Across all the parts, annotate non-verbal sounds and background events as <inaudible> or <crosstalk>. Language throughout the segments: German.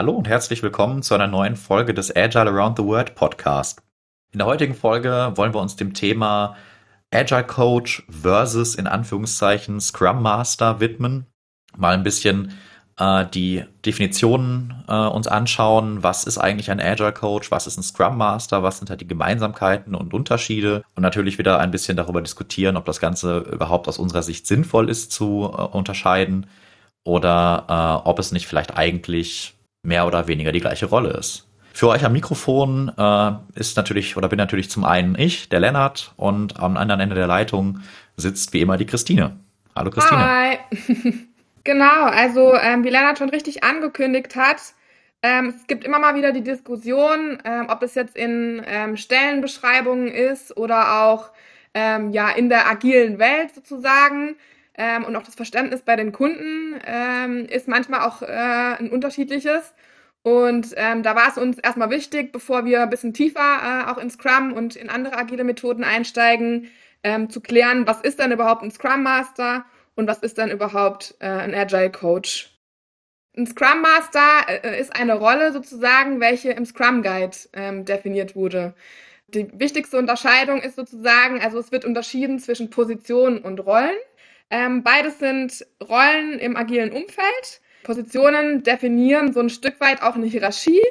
Hallo und herzlich willkommen zu einer neuen Folge des Agile Around the World Podcast. In der heutigen Folge wollen wir uns dem Thema Agile Coach versus in Anführungszeichen Scrum Master widmen. Mal ein bisschen äh, die Definitionen äh, uns anschauen. Was ist eigentlich ein Agile Coach? Was ist ein Scrum Master? Was sind halt die Gemeinsamkeiten und Unterschiede? Und natürlich wieder ein bisschen darüber diskutieren, ob das Ganze überhaupt aus unserer Sicht sinnvoll ist zu äh, unterscheiden oder äh, ob es nicht vielleicht eigentlich mehr oder weniger die gleiche Rolle ist. Für euch am Mikrofon äh, ist natürlich oder bin natürlich zum einen ich, der Lennart, und am anderen Ende der Leitung sitzt wie immer die Christine. Hallo Christine. Hi. <laughs> genau, also ähm, wie Lennart schon richtig angekündigt hat, ähm, es gibt immer mal wieder die Diskussion, ähm, ob es jetzt in ähm, Stellenbeschreibungen ist oder auch ähm, ja in der agilen Welt sozusagen. Ähm, und auch das Verständnis bei den Kunden ähm, ist manchmal auch äh, ein unterschiedliches. Und ähm, da war es uns erstmal wichtig, bevor wir ein bisschen tiefer äh, auch in Scrum und in andere agile Methoden einsteigen, ähm, zu klären, was ist denn überhaupt ein Scrum Master und was ist denn überhaupt äh, ein Agile Coach. Ein Scrum Master äh, ist eine Rolle sozusagen, welche im Scrum Guide ähm, definiert wurde. Die wichtigste Unterscheidung ist sozusagen, also es wird unterschieden zwischen Positionen und Rollen. Ähm, beides sind Rollen im agilen Umfeld. Positionen definieren so ein Stück weit auch eine Hierarchie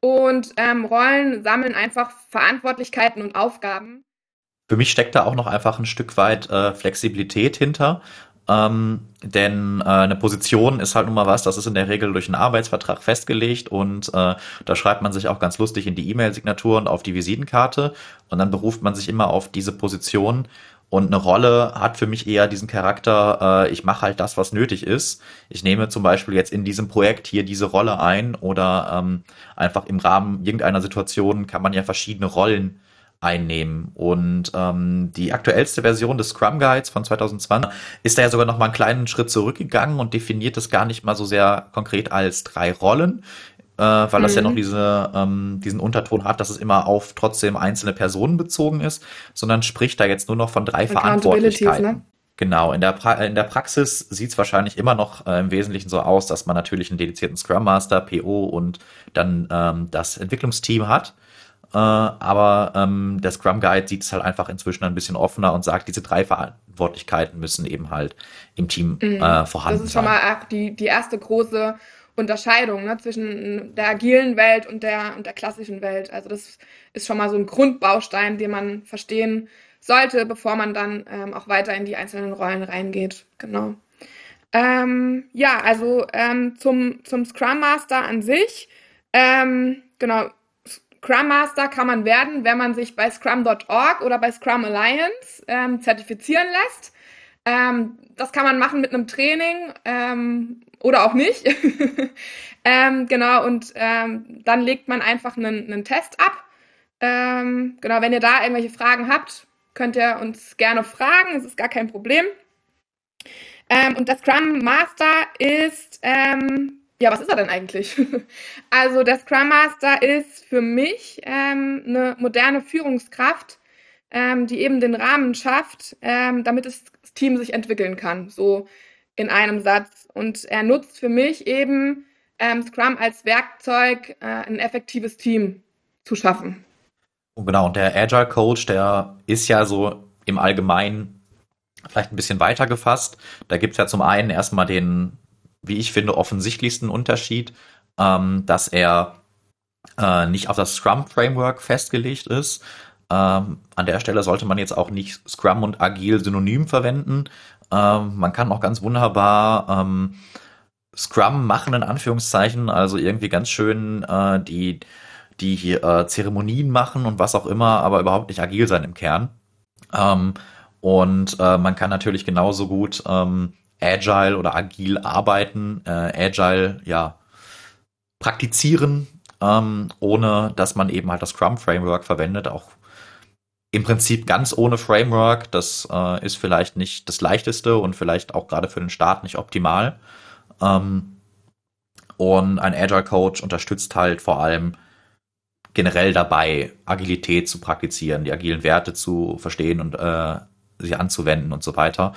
und ähm, Rollen sammeln einfach Verantwortlichkeiten und Aufgaben. Für mich steckt da auch noch einfach ein Stück weit äh, Flexibilität hinter. Ähm, denn äh, eine Position ist halt nun mal was, das ist in der Regel durch einen Arbeitsvertrag festgelegt und äh, da schreibt man sich auch ganz lustig in die E-Mail-Signatur und auf die Visitenkarte und dann beruft man sich immer auf diese Position und eine Rolle hat für mich eher diesen Charakter, äh, ich mache halt das, was nötig ist. Ich nehme zum Beispiel jetzt in diesem Projekt hier diese Rolle ein oder ähm, einfach im Rahmen irgendeiner Situation kann man ja verschiedene Rollen einnehmen. Und ähm, die aktuellste Version des Scrum Guides von 2020 ist da ja sogar noch mal einen kleinen Schritt zurückgegangen und definiert das gar nicht mal so sehr konkret als drei Rollen, äh, weil mhm. das ja noch mhm. diese, ähm, diesen Unterton hat, dass es immer auf trotzdem einzelne Personen bezogen ist, sondern spricht da jetzt nur noch von drei Verantwortlichkeiten. Ne? Genau, in der, pra in der Praxis sieht es wahrscheinlich immer noch äh, im Wesentlichen so aus, dass man natürlich einen dedizierten Scrum Master, PO und dann ähm, das Entwicklungsteam hat. Äh, aber ähm, der Scrum Guide sieht es halt einfach inzwischen ein bisschen offener und sagt, diese drei Verantwortlichkeiten müssen eben halt im Team mhm. äh, vorhanden sein. Das ist schon mal die, die erste große Unterscheidung ne, zwischen der agilen Welt und der, und der klassischen Welt. Also das ist schon mal so ein Grundbaustein, den man verstehen sollte, bevor man dann ähm, auch weiter in die einzelnen Rollen reingeht. Genau. Ähm, ja, also ähm, zum, zum Scrum Master an sich. Ähm, genau, Scrum Master kann man werden, wenn man sich bei Scrum.org oder bei Scrum Alliance ähm, zertifizieren lässt. Ähm, das kann man machen mit einem Training oder auch nicht. <laughs> ähm, genau, und ähm, dann legt man einfach einen, einen Test ab. Ähm, genau, wenn ihr da irgendwelche Fragen habt, könnt ihr uns gerne fragen, es ist gar kein Problem. Ähm, und der Scrum Master ist, ähm, ja, was ist er denn eigentlich? <laughs> also der Scrum Master ist für mich ähm, eine moderne Führungskraft, die eben den Rahmen schafft, damit das Team sich entwickeln kann. So in einem Satz. Und er nutzt für mich eben ähm, Scrum als Werkzeug, äh, ein effektives Team zu schaffen. Und genau, und der Agile Coach, der ist ja so im Allgemeinen vielleicht ein bisschen weiter gefasst. Da gibt es ja zum einen erstmal den, wie ich finde, offensichtlichsten Unterschied, ähm, dass er äh, nicht auf das Scrum-Framework festgelegt ist. Ähm, an der Stelle sollte man jetzt auch nicht Scrum und Agil synonym verwenden, ähm, man kann auch ganz wunderbar ähm, Scrum machen, in Anführungszeichen, also irgendwie ganz schön äh, die, die äh, Zeremonien machen und was auch immer, aber überhaupt nicht agil sein im Kern. Ähm, und äh, man kann natürlich genauso gut ähm, agile oder agil arbeiten, äh, agile, ja, praktizieren, ähm, ohne dass man eben halt das Scrum-Framework verwendet, auch im Prinzip ganz ohne Framework. Das äh, ist vielleicht nicht das leichteste und vielleicht auch gerade für den Start nicht optimal. Ähm, und ein Agile Coach unterstützt halt vor allem generell dabei, Agilität zu praktizieren, die agilen Werte zu verstehen und äh, sie anzuwenden und so weiter.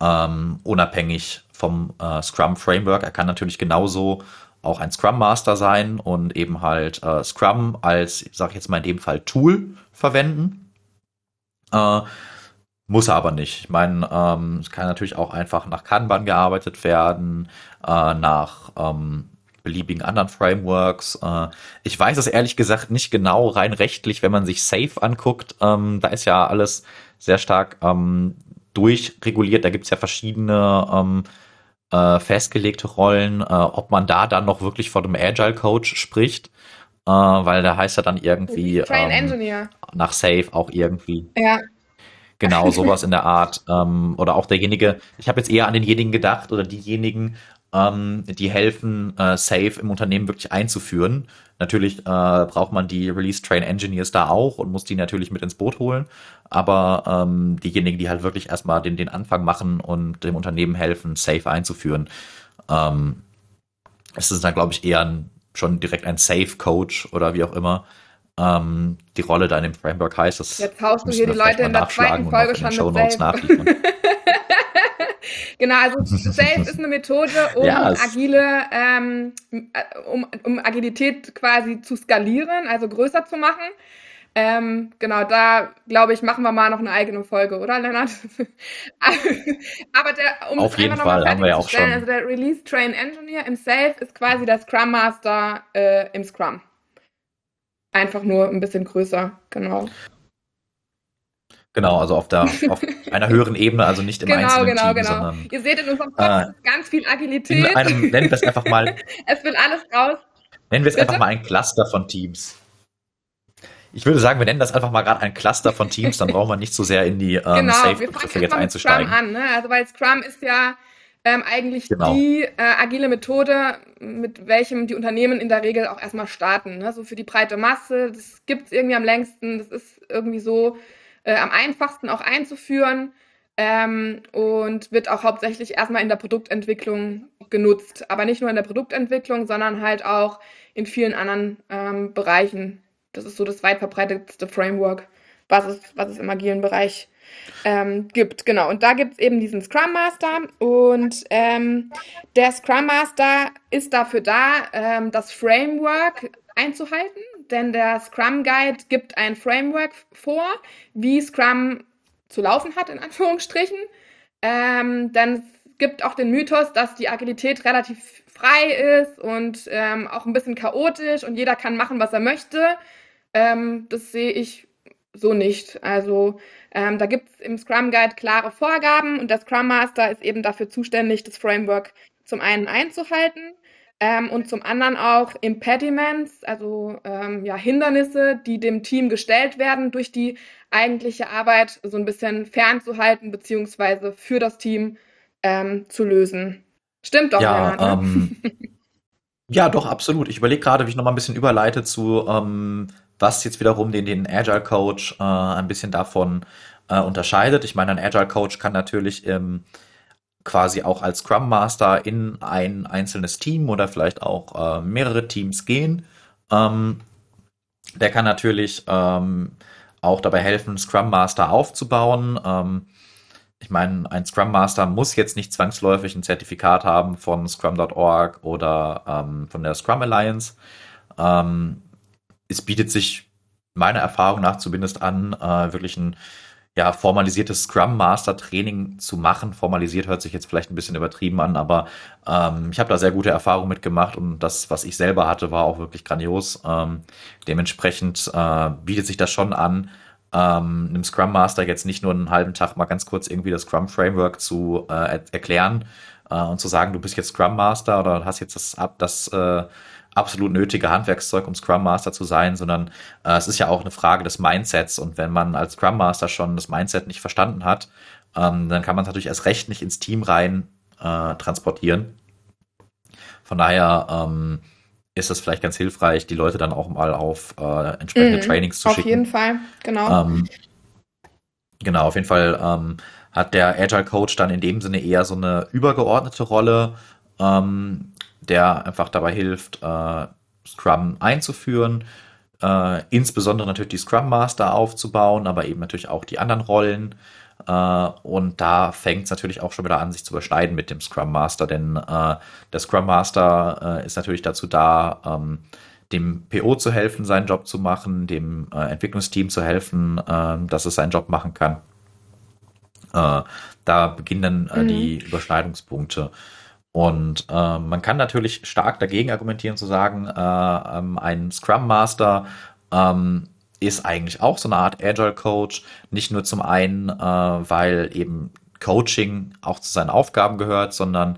Ähm, unabhängig vom äh, Scrum Framework. Er kann natürlich genauso auch ein Scrum Master sein und eben halt äh, Scrum als, sag ich jetzt mal in dem Fall, Tool verwenden. Äh, muss er aber nicht. Ich meine, ähm, es kann natürlich auch einfach nach Kanban gearbeitet werden, äh, nach ähm, beliebigen anderen Frameworks. Äh, ich weiß es ehrlich gesagt nicht genau rein rechtlich, wenn man sich Safe anguckt. Ähm, da ist ja alles sehr stark ähm, durchreguliert. Da gibt's ja verschiedene ähm, äh, festgelegte Rollen, äh, ob man da dann noch wirklich vor dem Agile Coach spricht, äh, weil da heißt ja dann irgendwie Train ähm, Engineer. nach Safe auch irgendwie. Ja. Genau, <laughs> sowas in der Art. Ähm, oder auch derjenige, ich habe jetzt eher an denjenigen gedacht oder diejenigen, ähm, die helfen, äh, Safe im Unternehmen wirklich einzuführen. Natürlich äh, braucht man die Release Train Engineers da auch und muss die natürlich mit ins Boot holen. Aber ähm, diejenigen, die halt wirklich erstmal den, den Anfang machen und dem Unternehmen helfen, Safe einzuführen, ähm, es ist dann, glaube ich, eher ein, schon direkt ein Safe Coach oder wie auch immer. Ähm, die Rolle da in dem Framework heißt. Das Jetzt haust du hier die Leute in der zweiten Folge schon mit Safe. <laughs> Genau, also <laughs> Safe ist eine Methode, um ja, agile, ähm, äh, um, um Agilität quasi zu skalieren, also größer zu machen. Ähm, genau, da glaube ich, machen wir mal noch eine eigene Folge, oder Lennart? <laughs> Aber der, um Auf jeden Fall, haben wir ja auch schon. Also der Release Train Engineer im Safe ist quasi der Scrum Master äh, im Scrum. Einfach nur ein bisschen größer, genau. Genau, also auf, der, auf <laughs> einer höheren Ebene, also nicht im genau, einzelnen genau, Team, genau. sondern Ihr seht in unserem Podcast äh, ganz viel Agilität. In einem, nennen wir es einfach mal. <laughs> es will alles raus. Nennen wir es einfach mal ein Cluster von Teams. Ich würde sagen, wir nennen das einfach mal gerade ein Cluster von Teams, dann brauchen wir nicht so sehr in die ähm, genau, Safe-Begriffe jetzt einzusteigen. Scrum an, ne? Also weil Scrum ist ja ähm, eigentlich genau. die äh, agile Methode, mit welchem die Unternehmen in der Regel auch erstmal starten. Ne? So für die breite Masse, das gibt es irgendwie am längsten, das ist irgendwie so äh, am einfachsten auch einzuführen ähm, und wird auch hauptsächlich erstmal in der Produktentwicklung genutzt. Aber nicht nur in der Produktentwicklung, sondern halt auch in vielen anderen ähm, Bereichen. Das ist so das weit verbreitetste Framework, was es, was es im agilen Bereich ähm, gibt. Genau, und da gibt es eben diesen Scrum Master und ähm, der Scrum Master ist dafür da, ähm, das Framework einzuhalten denn der Scrum Guide gibt ein Framework vor, wie Scrum zu laufen hat, in Anführungsstrichen. Ähm, dann gibt auch den Mythos, dass die Agilität relativ frei ist und ähm, auch ein bisschen chaotisch und jeder kann machen, was er möchte. Ähm, das sehe ich so nicht. Also ähm, da gibt es im Scrum Guide klare Vorgaben und der Scrum Master ist eben dafür zuständig, das Framework zum einen einzuhalten ähm, und zum anderen auch Impediments, also ähm, ja, Hindernisse, die dem Team gestellt werden, durch die eigentliche Arbeit so ein bisschen fernzuhalten, beziehungsweise für das Team ähm, zu lösen. Stimmt doch, ja, Lennart, ne? Ähm, <laughs> ja, doch, absolut. Ich überlege gerade, wie ich nochmal ein bisschen überleite zu, ähm, was jetzt wiederum den, den Agile Coach äh, ein bisschen davon äh, unterscheidet. Ich meine, ein Agile Coach kann natürlich im quasi auch als Scrum Master in ein einzelnes Team oder vielleicht auch äh, mehrere Teams gehen. Ähm, der kann natürlich ähm, auch dabei helfen, Scrum Master aufzubauen. Ähm, ich meine, ein Scrum Master muss jetzt nicht zwangsläufig ein Zertifikat haben von Scrum.org oder ähm, von der Scrum Alliance. Ähm, es bietet sich meiner Erfahrung nach zumindest an, äh, wirklich ein ja, formalisiertes Scrum Master Training zu machen. Formalisiert hört sich jetzt vielleicht ein bisschen übertrieben an, aber ähm, ich habe da sehr gute Erfahrungen mitgemacht und das, was ich selber hatte, war auch wirklich grandios. Ähm, dementsprechend äh, bietet sich das schon an, ähm, einem Scrum Master jetzt nicht nur einen halben Tag mal ganz kurz irgendwie das Scrum Framework zu äh, er erklären äh, und zu sagen, du bist jetzt Scrum Master oder hast jetzt das, das äh, absolut nötige Handwerkszeug, um Scrum Master zu sein, sondern äh, es ist ja auch eine Frage des Mindsets. Und wenn man als Scrum Master schon das Mindset nicht verstanden hat, ähm, dann kann man es natürlich erst recht nicht ins Team rein äh, transportieren. Von daher ähm, ist es vielleicht ganz hilfreich, die Leute dann auch mal auf äh, entsprechende mm, Trainings zu auf schicken. Auf jeden Fall, genau. Ähm, genau, auf jeden Fall ähm, hat der Agile Coach dann in dem Sinne eher so eine übergeordnete Rolle, ähm, der einfach dabei hilft, äh, Scrum einzuführen, äh, insbesondere natürlich die Scrum Master aufzubauen, aber eben natürlich auch die anderen Rollen. Äh, und da fängt es natürlich auch schon wieder an, sich zu überschneiden mit dem Scrum Master, denn äh, der Scrum Master äh, ist natürlich dazu da, ähm, dem PO zu helfen, seinen Job zu machen, dem äh, Entwicklungsteam zu helfen, äh, dass es seinen Job machen kann. Da beginnen dann mhm. die Überschneidungspunkte. Und äh, man kann natürlich stark dagegen argumentieren zu sagen, äh, ähm, ein Scrum Master ähm, ist eigentlich auch so eine Art Agile Coach. Nicht nur zum einen, äh, weil eben Coaching auch zu seinen Aufgaben gehört, sondern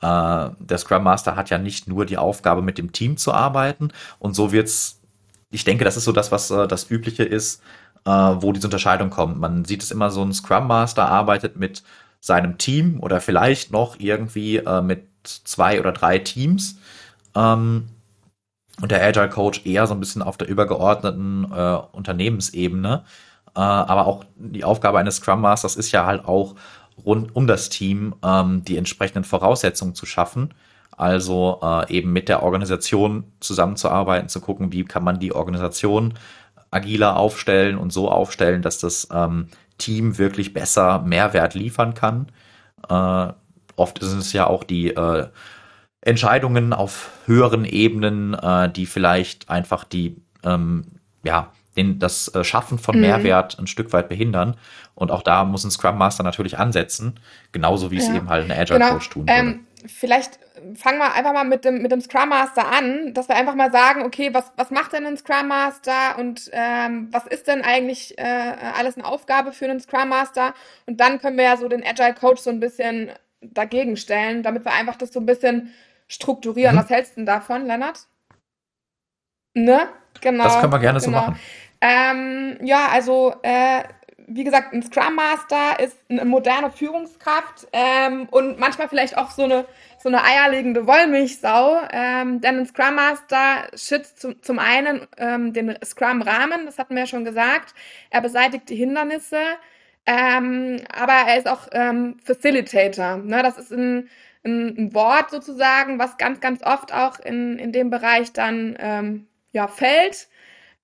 äh, der Scrum Master hat ja nicht nur die Aufgabe, mit dem Team zu arbeiten. Und so wird's. Ich denke, das ist so das, was äh, das Übliche ist, äh, wo diese Unterscheidung kommt. Man sieht es immer so, ein Scrum Master arbeitet mit seinem Team oder vielleicht noch irgendwie äh, mit zwei oder drei Teams. Ähm, und der Agile Coach eher so ein bisschen auf der übergeordneten äh, Unternehmensebene. Äh, aber auch die Aufgabe eines Scrum Masters ist ja halt auch rund um das Team ähm, die entsprechenden Voraussetzungen zu schaffen. Also äh, eben mit der Organisation zusammenzuarbeiten, zu gucken, wie kann man die Organisation agiler aufstellen und so aufstellen, dass das ähm, Team wirklich besser Mehrwert liefern kann. Äh, oft ist es ja auch die äh, Entscheidungen auf höheren Ebenen, äh, die vielleicht einfach die, ähm, ja, den, das äh, Schaffen von mhm. Mehrwert ein Stück weit behindern. Und auch da muss ein Scrum Master natürlich ansetzen, genauso wie ja. es eben halt ein Agile genau. Coach tun würde. Ähm, vielleicht fangen wir einfach mal mit dem, mit dem Scrum Master an, dass wir einfach mal sagen, okay, was, was macht denn ein Scrum Master und ähm, was ist denn eigentlich äh, alles eine Aufgabe für einen Scrum Master? Und dann können wir ja so den Agile Coach so ein bisschen dagegen stellen, damit wir einfach das so ein bisschen strukturieren. Mhm. Was hältst du denn davon, Lennart? Ne? Genau. Das können wir gerne genau. so machen. Ähm, ja, also äh, wie gesagt, ein Scrum Master ist eine moderne Führungskraft ähm, und manchmal vielleicht auch so eine, so eine eierlegende Wollmilchsau. Ähm, denn ein Scrum Master schützt zum, zum einen ähm, den Scrum-Rahmen, das hatten wir ja schon gesagt. Er beseitigt die Hindernisse, ähm, aber er ist auch ähm, Facilitator. Ne? Das ist ein, ein, ein, Wort sozusagen, was ganz, ganz oft auch in, in dem Bereich dann ähm, ja, fällt.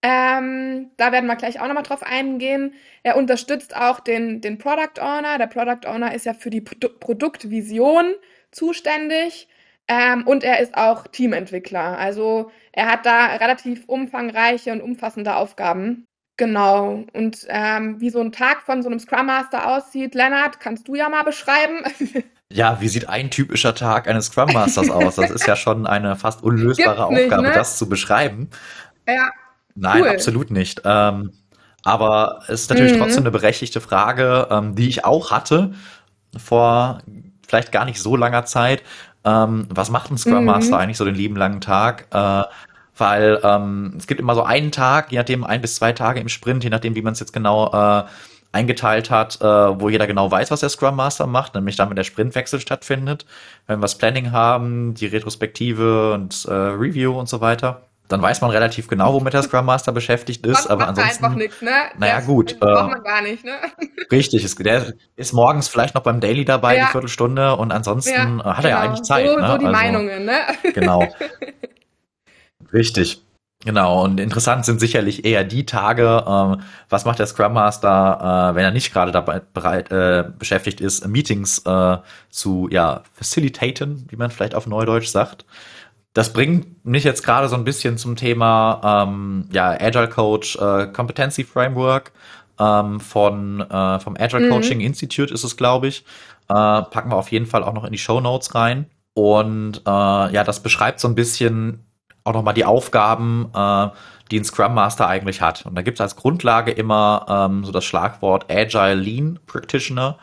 Ähm, da werden wir gleich auch nochmal drauf eingehen. Er unterstützt auch den, den Product Owner. Der Product Owner ist ja für die Pro Produktvision zuständig. Ähm, und er ist auch Teamentwickler. Also er hat da relativ umfangreiche und umfassende Aufgaben. Genau. Und ähm, wie so ein Tag von so einem Scrum Master aussieht, Lennart, kannst du ja mal beschreiben. <laughs> Ja, wie sieht ein typischer Tag eines Scrum Masters aus? Das ist ja schon eine fast unlösbare nicht, Aufgabe, ne? das zu beschreiben. Ja. Nein, cool. absolut nicht. Ähm, aber es ist natürlich mhm. trotzdem eine berechtigte Frage, ähm, die ich auch hatte vor vielleicht gar nicht so langer Zeit. Ähm, was macht ein Scrum Master mhm. eigentlich so den lieben langen Tag? Äh, weil ähm, es gibt immer so einen Tag, je nachdem ein bis zwei Tage im Sprint, je nachdem, wie man es jetzt genau äh, eingeteilt hat, äh, wo jeder genau weiß, was der Scrum Master macht, nämlich dann, wenn der Sprintwechsel stattfindet, wenn wir das Planning haben, die Retrospektive und äh, Review und so weiter. Dann weiß man relativ genau, womit der Scrum Master beschäftigt ist, man aber ansonsten. einfach nichts, ne? Naja, gut. Äh, braucht man gar nicht, ne? <laughs> Richtig, ist, der ist morgens vielleicht noch beim Daily dabei, ja. die Viertelstunde, und ansonsten ja, hat er ja genau. eigentlich Zeit. So, ne? so die also, Meinungen, ne? <laughs> Genau. Richtig. Genau, und interessant sind sicherlich eher die Tage, ähm, was macht der Scrum Master, äh, wenn er nicht gerade dabei bereit, äh, beschäftigt ist, Meetings äh, zu ja, facilitaten, wie man vielleicht auf Neudeutsch sagt. Das bringt mich jetzt gerade so ein bisschen zum Thema ähm, ja, Agile Coach äh, Competency Framework ähm, von äh, vom Agile mhm. Coaching Institute ist es, glaube ich. Äh, packen wir auf jeden Fall auch noch in die Show Notes rein. Und äh, ja, das beschreibt so ein bisschen auch nochmal die Aufgaben, äh, die ein Scrum Master eigentlich hat. Und da gibt es als Grundlage immer ähm, so das Schlagwort Agile Lean Practitioner.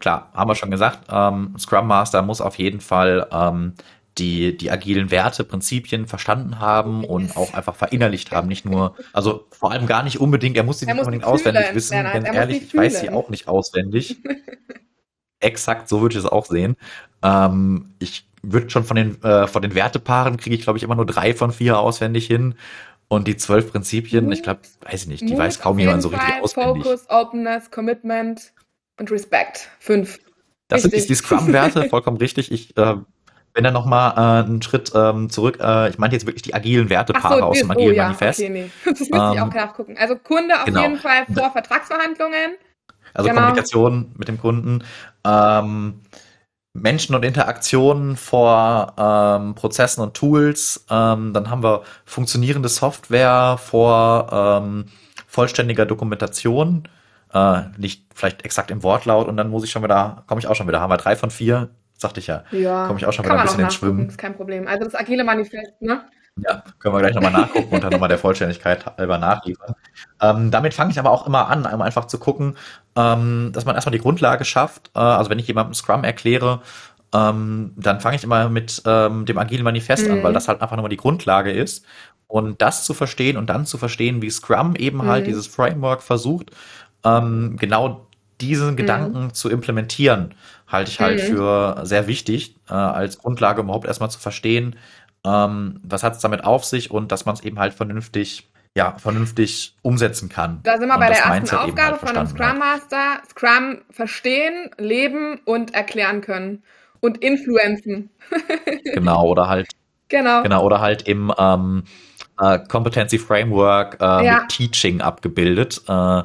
Klar, haben wir schon gesagt, ähm, Scrum Master muss auf jeden Fall ähm, die, die agilen Werte, Prinzipien verstanden haben und auch einfach verinnerlicht haben. Nicht nur, also vor allem gar nicht unbedingt, er muss sie nicht unbedingt auswendig wissen, denn ehrlich, ich weiß sie auch nicht auswendig. Exakt, so würde ich es auch sehen. Ähm, ich wird schon von den, äh, von den Wertepaaren kriege ich, glaube ich, immer nur drei von vier auswendig hin. Und die zwölf Prinzipien, Mut, ich glaube, weiß ich nicht, die Mut weiß kaum jemand so richtig auswendig. Focus, Openness, Commitment und Respect. Fünf. Das richtig. sind die Scrum-Werte, <laughs> vollkommen richtig. Ich äh, bin da nochmal äh, einen Schritt ähm, zurück. Äh, ich meinte jetzt wirklich die agilen Wertepaare so, aus dem agilen oh, ja, Manifest. Okay, nee. <laughs> Das muss ähm, ich auch nachgucken. Also Kunde auf genau. jeden Fall vor Vertragsverhandlungen. Also genau. Kommunikation mit dem Kunden. Ähm, Menschen und Interaktionen vor ähm, Prozessen und Tools. Ähm, dann haben wir funktionierende Software vor ähm, vollständiger Dokumentation. Äh, nicht vielleicht exakt im Wortlaut und dann muss ich schon wieder, komme ich auch schon wieder, haben wir drei von vier, sagte ich ja. Ja, komme ich auch schon wieder ein bisschen ins Schwimmen. Ist kein Problem. Also das agile Manifest, ne? Ja, können wir gleich nochmal nachgucken und dann nochmal der Vollständigkeit halber nachliefern. Ähm, damit fange ich aber auch immer an, um einfach zu gucken, ähm, dass man erstmal die Grundlage schafft. Äh, also wenn ich jemandem Scrum erkläre, ähm, dann fange ich immer mit ähm, dem agilen Manifest mhm. an, weil mhm. das halt einfach nochmal die Grundlage ist. Und das zu verstehen und dann zu verstehen, wie Scrum eben halt mhm. halt dieses Framework versucht, ähm, genau diesen mhm. Gedanken zu implementieren, halte ich halt mhm. für sehr wichtig, äh, als Grundlage, um überhaupt erstmal zu verstehen, ähm, was hat es damit auf sich und dass man es eben halt vernünftig ja, vernünftig umsetzen kann. Da sind wir bei der ersten Mindset Aufgabe halt von einem Scrum Master. Scrum verstehen, leben und erklären können. Und influenzen. <laughs> genau, oder halt. Genau. Genau, oder halt im ähm, äh, Competency Framework äh, ja. mit Teaching abgebildet. Äh,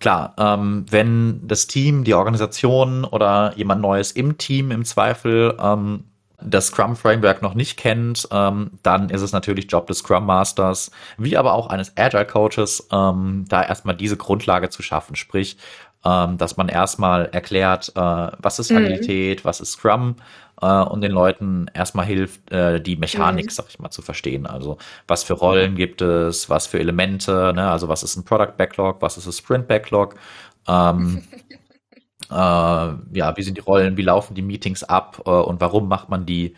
klar, ähm, wenn das Team, die Organisation oder jemand Neues im Team im Zweifel ähm, das Scrum Framework noch nicht kennt, ähm, dann ist es natürlich Job des Scrum Masters, wie aber auch eines Agile Coaches, ähm, da erstmal diese Grundlage zu schaffen. Sprich, ähm, dass man erstmal erklärt, äh, was ist mhm. Agilität, mhm. was ist Scrum äh, und den Leuten erstmal hilft, äh, die Mechanik, mhm. sag ich mal, zu verstehen. Also was für Rollen gibt es, was für Elemente, ne? also was ist ein Product Backlog, was ist ein Sprint Backlog. Ähm, <laughs> äh, ja, wie sind die Rollen, wie laufen die Meetings ab äh, und warum macht man die?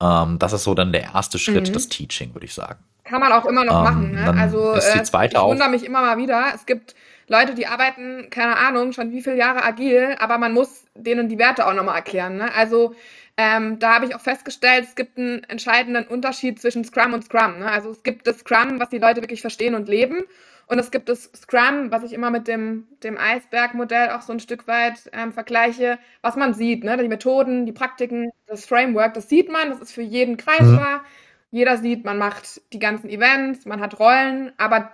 Ähm, das ist so dann der erste Schritt, mhm. das Teaching, würde ich sagen. Kann man auch immer noch ähm, machen. Ne? Also ist die äh, zweite ich wundere mich immer mal wieder. Es gibt Leute, die arbeiten, keine Ahnung, schon wie viele Jahre agil, aber man muss denen die Werte auch nochmal erklären. Ne? Also ähm, da habe ich auch festgestellt, es gibt einen entscheidenden Unterschied zwischen Scrum und Scrum. Ne? Also es gibt das Scrum, was die Leute wirklich verstehen und leben. Und es gibt das Scrum, was ich immer mit dem, dem Eisberg-Modell auch so ein Stück weit ähm, vergleiche, was man sieht, ne? die Methoden, die Praktiken, das Framework, das sieht man, das ist für jeden greifbar. Mhm. Jeder sieht, man macht die ganzen Events, man hat Rollen, aber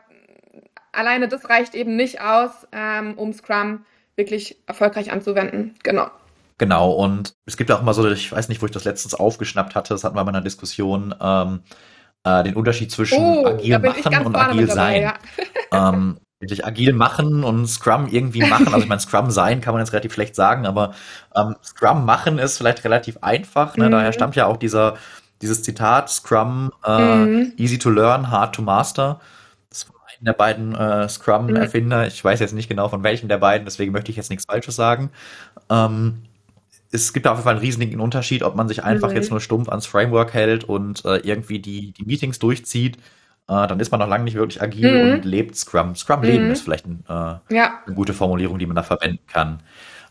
alleine das reicht eben nicht aus, ähm, um Scrum wirklich erfolgreich anzuwenden. Genau. Genau, und es gibt auch immer so, ich weiß nicht, wo ich das letztens aufgeschnappt hatte, das hatten wir bei einer Diskussion, ähm, äh, den Unterschied zwischen oh, agil machen und agil sein. ja. <laughs> ähm, wirklich agil machen und Scrum irgendwie machen. Also ich meine, Scrum sein kann man jetzt relativ schlecht sagen, aber ähm, Scrum machen ist vielleicht relativ einfach. Ne? Mhm. Daher stammt ja auch dieser, dieses Zitat, Scrum, äh, mhm. easy to learn, hard to master. Das ist von einem der beiden äh, Scrum-Erfinder. Mhm. Ich weiß jetzt nicht genau von welchem der beiden, deswegen möchte ich jetzt nichts Falsches sagen. Ähm, es gibt auf jeden Fall einen riesigen Unterschied, ob man sich einfach mhm. jetzt nur stumpf ans Framework hält und äh, irgendwie die, die Meetings durchzieht. Äh, dann ist man noch lange nicht wirklich agil mhm. und lebt Scrum. Scrum mhm. leben ist vielleicht ein, äh, ja. eine gute Formulierung, die man da verwenden kann.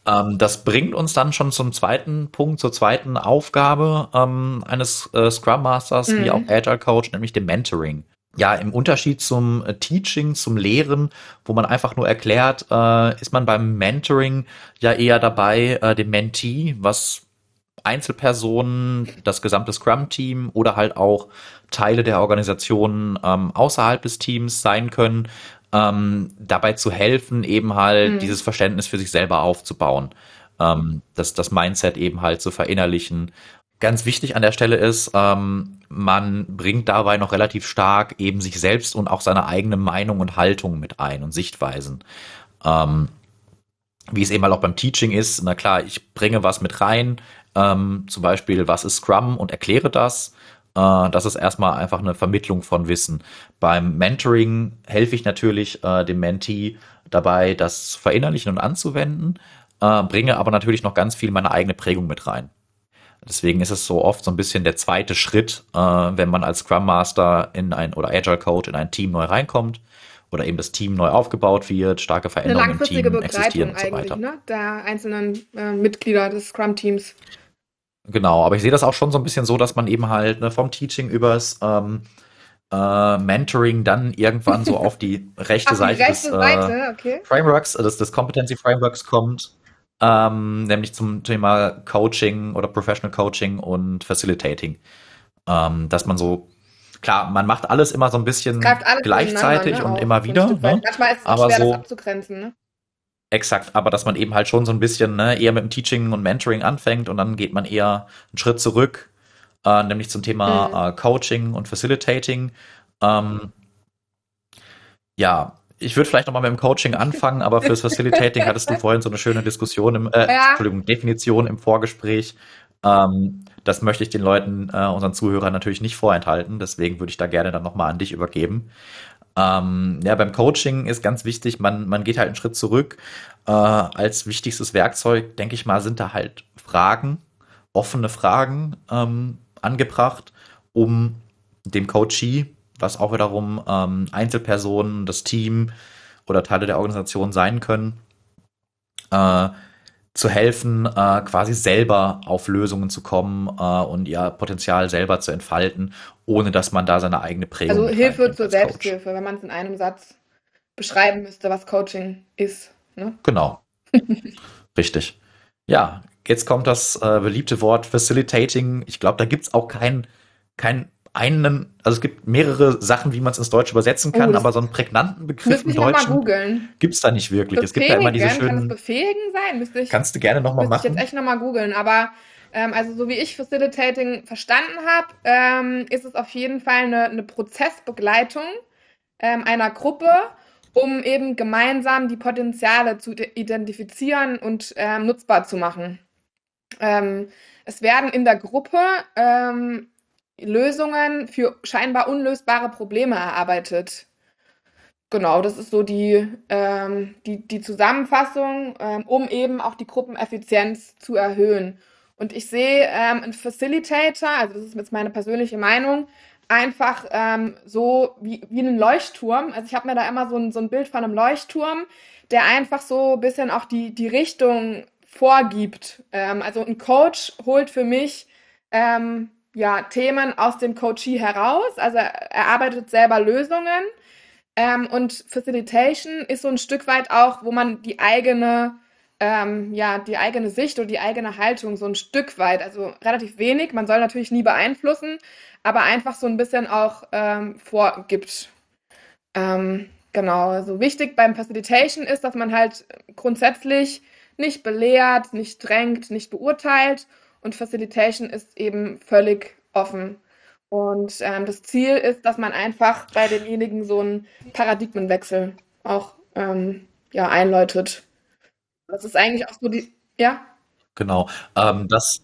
Ähm, das bringt uns dann schon zum zweiten Punkt, zur zweiten Aufgabe ähm, eines äh, Scrum Masters wie mhm. auch Agile Coach, nämlich dem Mentoring ja, im Unterschied zum äh, Teaching, zum Lehren, wo man einfach nur erklärt, äh, ist man beim Mentoring ja eher dabei, äh, dem Mentee, was Einzelpersonen, das gesamte Scrum-Team oder halt auch Teile der Organisation ähm, außerhalb des Teams sein können, ähm, dabei zu helfen, eben halt mhm. dieses Verständnis für sich selber aufzubauen, ähm, das, das Mindset eben halt zu verinnerlichen Ganz wichtig an der Stelle ist, ähm, man bringt dabei noch relativ stark eben sich selbst und auch seine eigene Meinung und Haltung mit ein und Sichtweisen. Ähm, wie es eben halt auch beim Teaching ist, na klar, ich bringe was mit rein, ähm, zum Beispiel, was ist Scrum und erkläre das. Äh, das ist erstmal einfach eine Vermittlung von Wissen. Beim Mentoring helfe ich natürlich äh, dem Mentee dabei, das zu verinnerlichen und anzuwenden, äh, bringe aber natürlich noch ganz viel meine eigene Prägung mit rein. Deswegen ist es so oft so ein bisschen der zweite Schritt, äh, wenn man als Scrum Master in ein oder Agile Coach in ein Team neu reinkommt oder eben das Team neu aufgebaut wird, starke Veränderungen im Team Begleitung existieren und so weiter. Ne? Der einzelnen äh, Mitglieder des Scrum-Teams. Genau, aber ich sehe das auch schon so ein bisschen so, dass man eben halt ne, vom Teaching übers ähm, äh, Mentoring dann irgendwann so <laughs> auf die rechte Seite die rechte des äh, okay. Frameworks, des, des Competency Frameworks kommt ähm, nämlich zum Thema Coaching oder Professional Coaching und Facilitating. Ähm, dass man so, klar, man macht alles immer so ein bisschen gleichzeitig ne, und immer wieder. Ne? Manchmal ist es aber schwer, so, das abzugrenzen. Ne? Exakt, aber dass man eben halt schon so ein bisschen ne, eher mit dem Teaching und Mentoring anfängt und dann geht man eher einen Schritt zurück, äh, nämlich zum Thema mhm. äh, Coaching und Facilitating. Ähm, ja, ich würde vielleicht nochmal mit dem Coaching <laughs> anfangen, aber fürs Facilitating hattest du vorhin so eine schöne Diskussion im, äh, ja. Entschuldigung, Definition im Vorgespräch. Ähm, das möchte ich den Leuten, äh, unseren Zuhörern natürlich nicht vorenthalten. Deswegen würde ich da gerne dann nochmal an dich übergeben. Ähm, ja, beim Coaching ist ganz wichtig, man, man geht halt einen Schritt zurück. Äh, als wichtigstes Werkzeug, denke ich mal, sind da halt Fragen, offene Fragen ähm, angebracht, um dem Coachee, was auch wiederum ähm, Einzelpersonen, das Team oder Teile der Organisation sein können, äh, zu helfen, äh, quasi selber auf Lösungen zu kommen äh, und ihr Potenzial selber zu entfalten, ohne dass man da seine eigene Prägung Also Hilfe zur Selbsthilfe, Coach. wenn man es in einem Satz beschreiben müsste, was Coaching ist. Ne? Genau. <laughs> Richtig. Ja, jetzt kommt das äh, beliebte Wort Facilitating. Ich glaube, da gibt's auch kein, kein einen, also es gibt mehrere Sachen, wie man es ins Deutsche übersetzen kann, oh, aber so einen prägnanten Begriff im Deutschen gibt's da nicht wirklich. Befähigen, es gibt ja immer diese schönen. Kann das befähigen sein? Müsste ich, kannst du gerne nochmal machen. Ich jetzt echt nochmal googeln, aber ähm, also so wie ich Facilitating verstanden habe, ähm, ist es auf jeden Fall eine, eine Prozessbegleitung ähm, einer Gruppe, um eben gemeinsam die Potenziale zu identifizieren und ähm, nutzbar zu machen. Ähm, es werden in der Gruppe ähm, Lösungen für scheinbar unlösbare Probleme erarbeitet. Genau, das ist so die, ähm, die, die Zusammenfassung, ähm, um eben auch die Gruppeneffizienz zu erhöhen. Und ich sehe ähm, einen Facilitator, also das ist jetzt meine persönliche Meinung, einfach ähm, so wie, wie einen Leuchtturm. Also ich habe mir da immer so ein, so ein Bild von einem Leuchtturm, der einfach so ein bisschen auch die, die Richtung vorgibt. Ähm, also ein Coach holt für mich ähm, ja, Themen aus dem Coachee heraus. Also er arbeitet selber Lösungen. Ähm, und Facilitation ist so ein Stück weit auch, wo man die eigene, ähm, ja, die eigene Sicht und die eigene Haltung so ein Stück weit, also relativ wenig, man soll natürlich nie beeinflussen, aber einfach so ein bisschen auch ähm, vorgibt. Ähm, genau, also wichtig beim Facilitation ist, dass man halt grundsätzlich nicht belehrt, nicht drängt, nicht beurteilt und Facilitation ist eben völlig offen. Und ähm, das Ziel ist, dass man einfach bei denjenigen so einen Paradigmenwechsel auch ähm, ja, einläutet. Das ist eigentlich auch so die, ja? Genau. Ähm, das,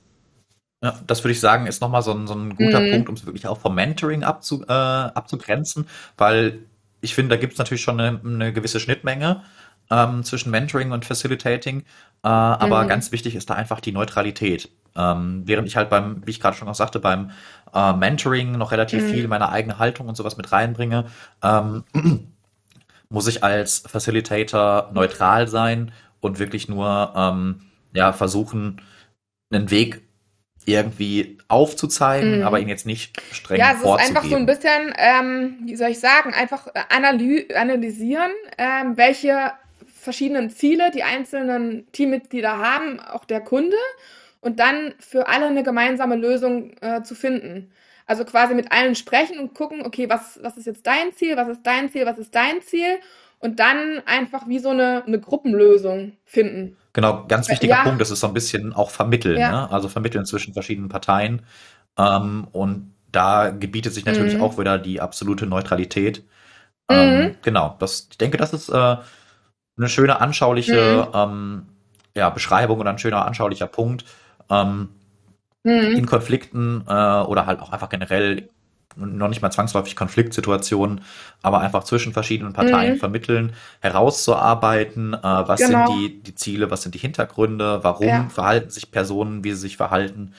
ja, das würde ich sagen, ist nochmal so ein, so ein guter mhm. Punkt, um es wirklich auch vom Mentoring abzu, äh, abzugrenzen, weil ich finde, da gibt es natürlich schon eine, eine gewisse Schnittmenge ähm, zwischen Mentoring und Facilitating. Äh, aber mhm. ganz wichtig ist da einfach die Neutralität. Ähm, während ich halt beim, wie ich gerade schon auch sagte, beim äh, Mentoring noch relativ mhm. viel meine eigene Haltung und sowas mit reinbringe, ähm, <clears throat> muss ich als Facilitator neutral sein und wirklich nur ähm, ja, versuchen, einen Weg irgendwie aufzuzeigen, mm. aber ihn jetzt nicht streng ja, es vorzugeben. Ja, es ist einfach so ein bisschen, ähm, wie soll ich sagen, einfach analy analysieren, ähm, welche verschiedenen Ziele die einzelnen Teammitglieder haben, auch der Kunde, und dann für alle eine gemeinsame Lösung äh, zu finden. Also quasi mit allen sprechen und gucken, okay, was, was ist jetzt dein Ziel, was ist dein Ziel, was ist dein Ziel? Und dann einfach wie so eine, eine Gruppenlösung finden. Genau, ganz wichtiger ja. Punkt, das ist so ein bisschen auch vermitteln, ja. ne? also vermitteln zwischen verschiedenen Parteien. Ähm, und da gebietet sich natürlich mhm. auch wieder die absolute Neutralität. Ähm, mhm. Genau, das, ich denke, das ist äh, eine schöne anschauliche mhm. ähm, ja, Beschreibung oder ein schöner anschaulicher Punkt. Ähm, mhm. In Konflikten äh, oder halt auch einfach generell noch nicht mal zwangsläufig Konfliktsituationen, aber einfach zwischen verschiedenen Parteien mhm. vermitteln, herauszuarbeiten, äh, was genau. sind die, die Ziele, was sind die Hintergründe, warum ja. verhalten sich Personen, wie sie sich verhalten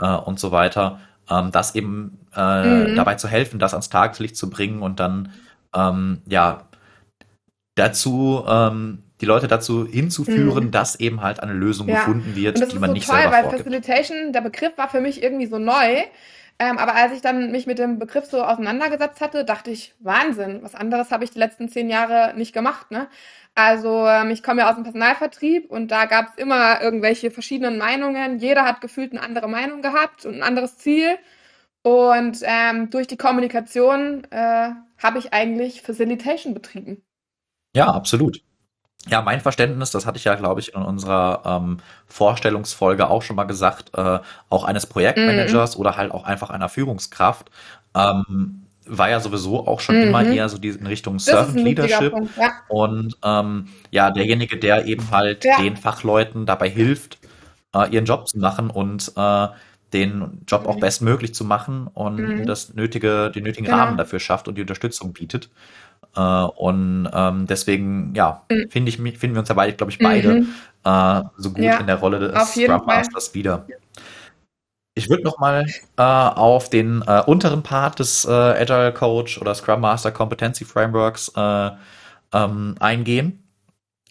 äh, und so weiter. Ähm, das eben äh, mhm. dabei zu helfen, das ans Tageslicht zu bringen und dann ähm, ja dazu, ähm, die Leute dazu hinzuführen, mhm. dass eben halt eine Lösung ja. gefunden wird, die man so nicht toll, selber weil vorgibt. Facilitation, der Begriff war für mich irgendwie so neu. Ähm, aber als ich dann mich mit dem Begriff so auseinandergesetzt hatte, dachte ich, Wahnsinn, was anderes habe ich die letzten zehn Jahre nicht gemacht. Ne? Also ähm, ich komme ja aus dem Personalvertrieb und da gab es immer irgendwelche verschiedenen Meinungen. Jeder hat gefühlt eine andere Meinung gehabt und ein anderes Ziel. Und ähm, durch die Kommunikation äh, habe ich eigentlich Facilitation betrieben. Ja, absolut. Ja, mein Verständnis, das hatte ich ja, glaube ich, in unserer ähm, Vorstellungsfolge auch schon mal gesagt, äh, auch eines Mhm. Projektmanagers oder halt auch einfach einer Führungskraft, ähm, war ja sowieso auch schon immer Mhm. eher so die in Richtung Das Servant Leadership Punkt, ja. und ähm, ja, derjenige, der eben halt Ja. den Fachleuten dabei hilft, äh, ihren Job zu machen und äh, den Job auch Mhm. bestmöglich zu machen und Mhm. das nötige, den nötigen Rahmen Genau. dafür schafft und die Unterstützung bietet. Äh, und ähm, deswegen, ja, Mhm. finde ich, finden wir uns ja beide, glaube ich, beide Mhm. äh, so gut in Ja, der Rolle des Scrum. Masters wieder. Ich würde noch mal äh, auf den äh, unteren Part des äh, Agile Coach oder Scrum Master Competency Frameworks äh, ähm, eingehen.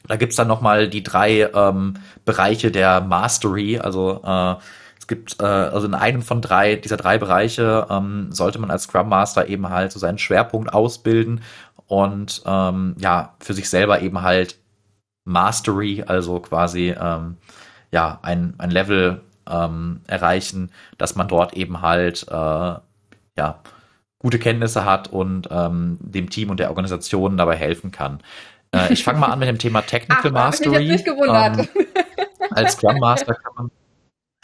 Da gibt's dann noch mal die drei ähm, Bereiche der Mastery. Also äh, es gibt äh, also in einem von drei dieser drei Bereiche ähm, sollte man als Scrum Master eben halt so seinen Schwerpunkt ausbilden und ähm, ja für sich selber eben halt Mastery, also quasi ähm, ja ein, ein Level ähm, erreichen, dass man dort eben halt äh, ja gute Kenntnisse hat und ähm, dem Team und der Organisation dabei helfen kann. Äh, ich fange mal an mit dem Thema Technical <laughs> Ach, habe ich mich Mastery. gewundert. Ähm, als Scrum Master kann man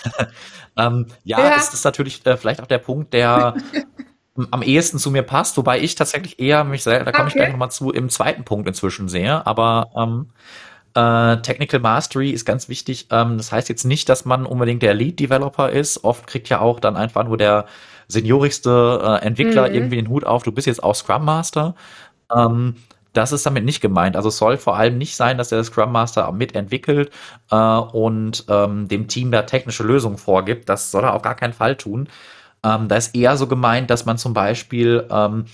<laughs> <laughs> ähm, ja, Ja, ist das natürlich äh, vielleicht auch der Punkt, der am ehesten zu mir passt, wobei ich tatsächlich eher mich selber, da komme ich gleich okay. nochmal zu, im zweiten Punkt inzwischen sehe, aber ähm, äh, Technical Mastery ist ganz wichtig. Ähm, das heißt jetzt nicht, dass man unbedingt der Lead Developer ist. Oft kriegt ja auch dann einfach nur der seniorigste äh, Entwickler Mhm. irgendwie den Hut auf. Du bist jetzt auch Scrum Master. Ähm, das ist damit nicht gemeint. Also es soll vor allem nicht sein, dass der Scrum Master mitentwickelt äh, und ähm, dem Team da technische Lösungen vorgibt. Das soll er auf gar keinen Fall tun. Ähm, da ist eher so gemeint, dass man zum Beispiel ähm,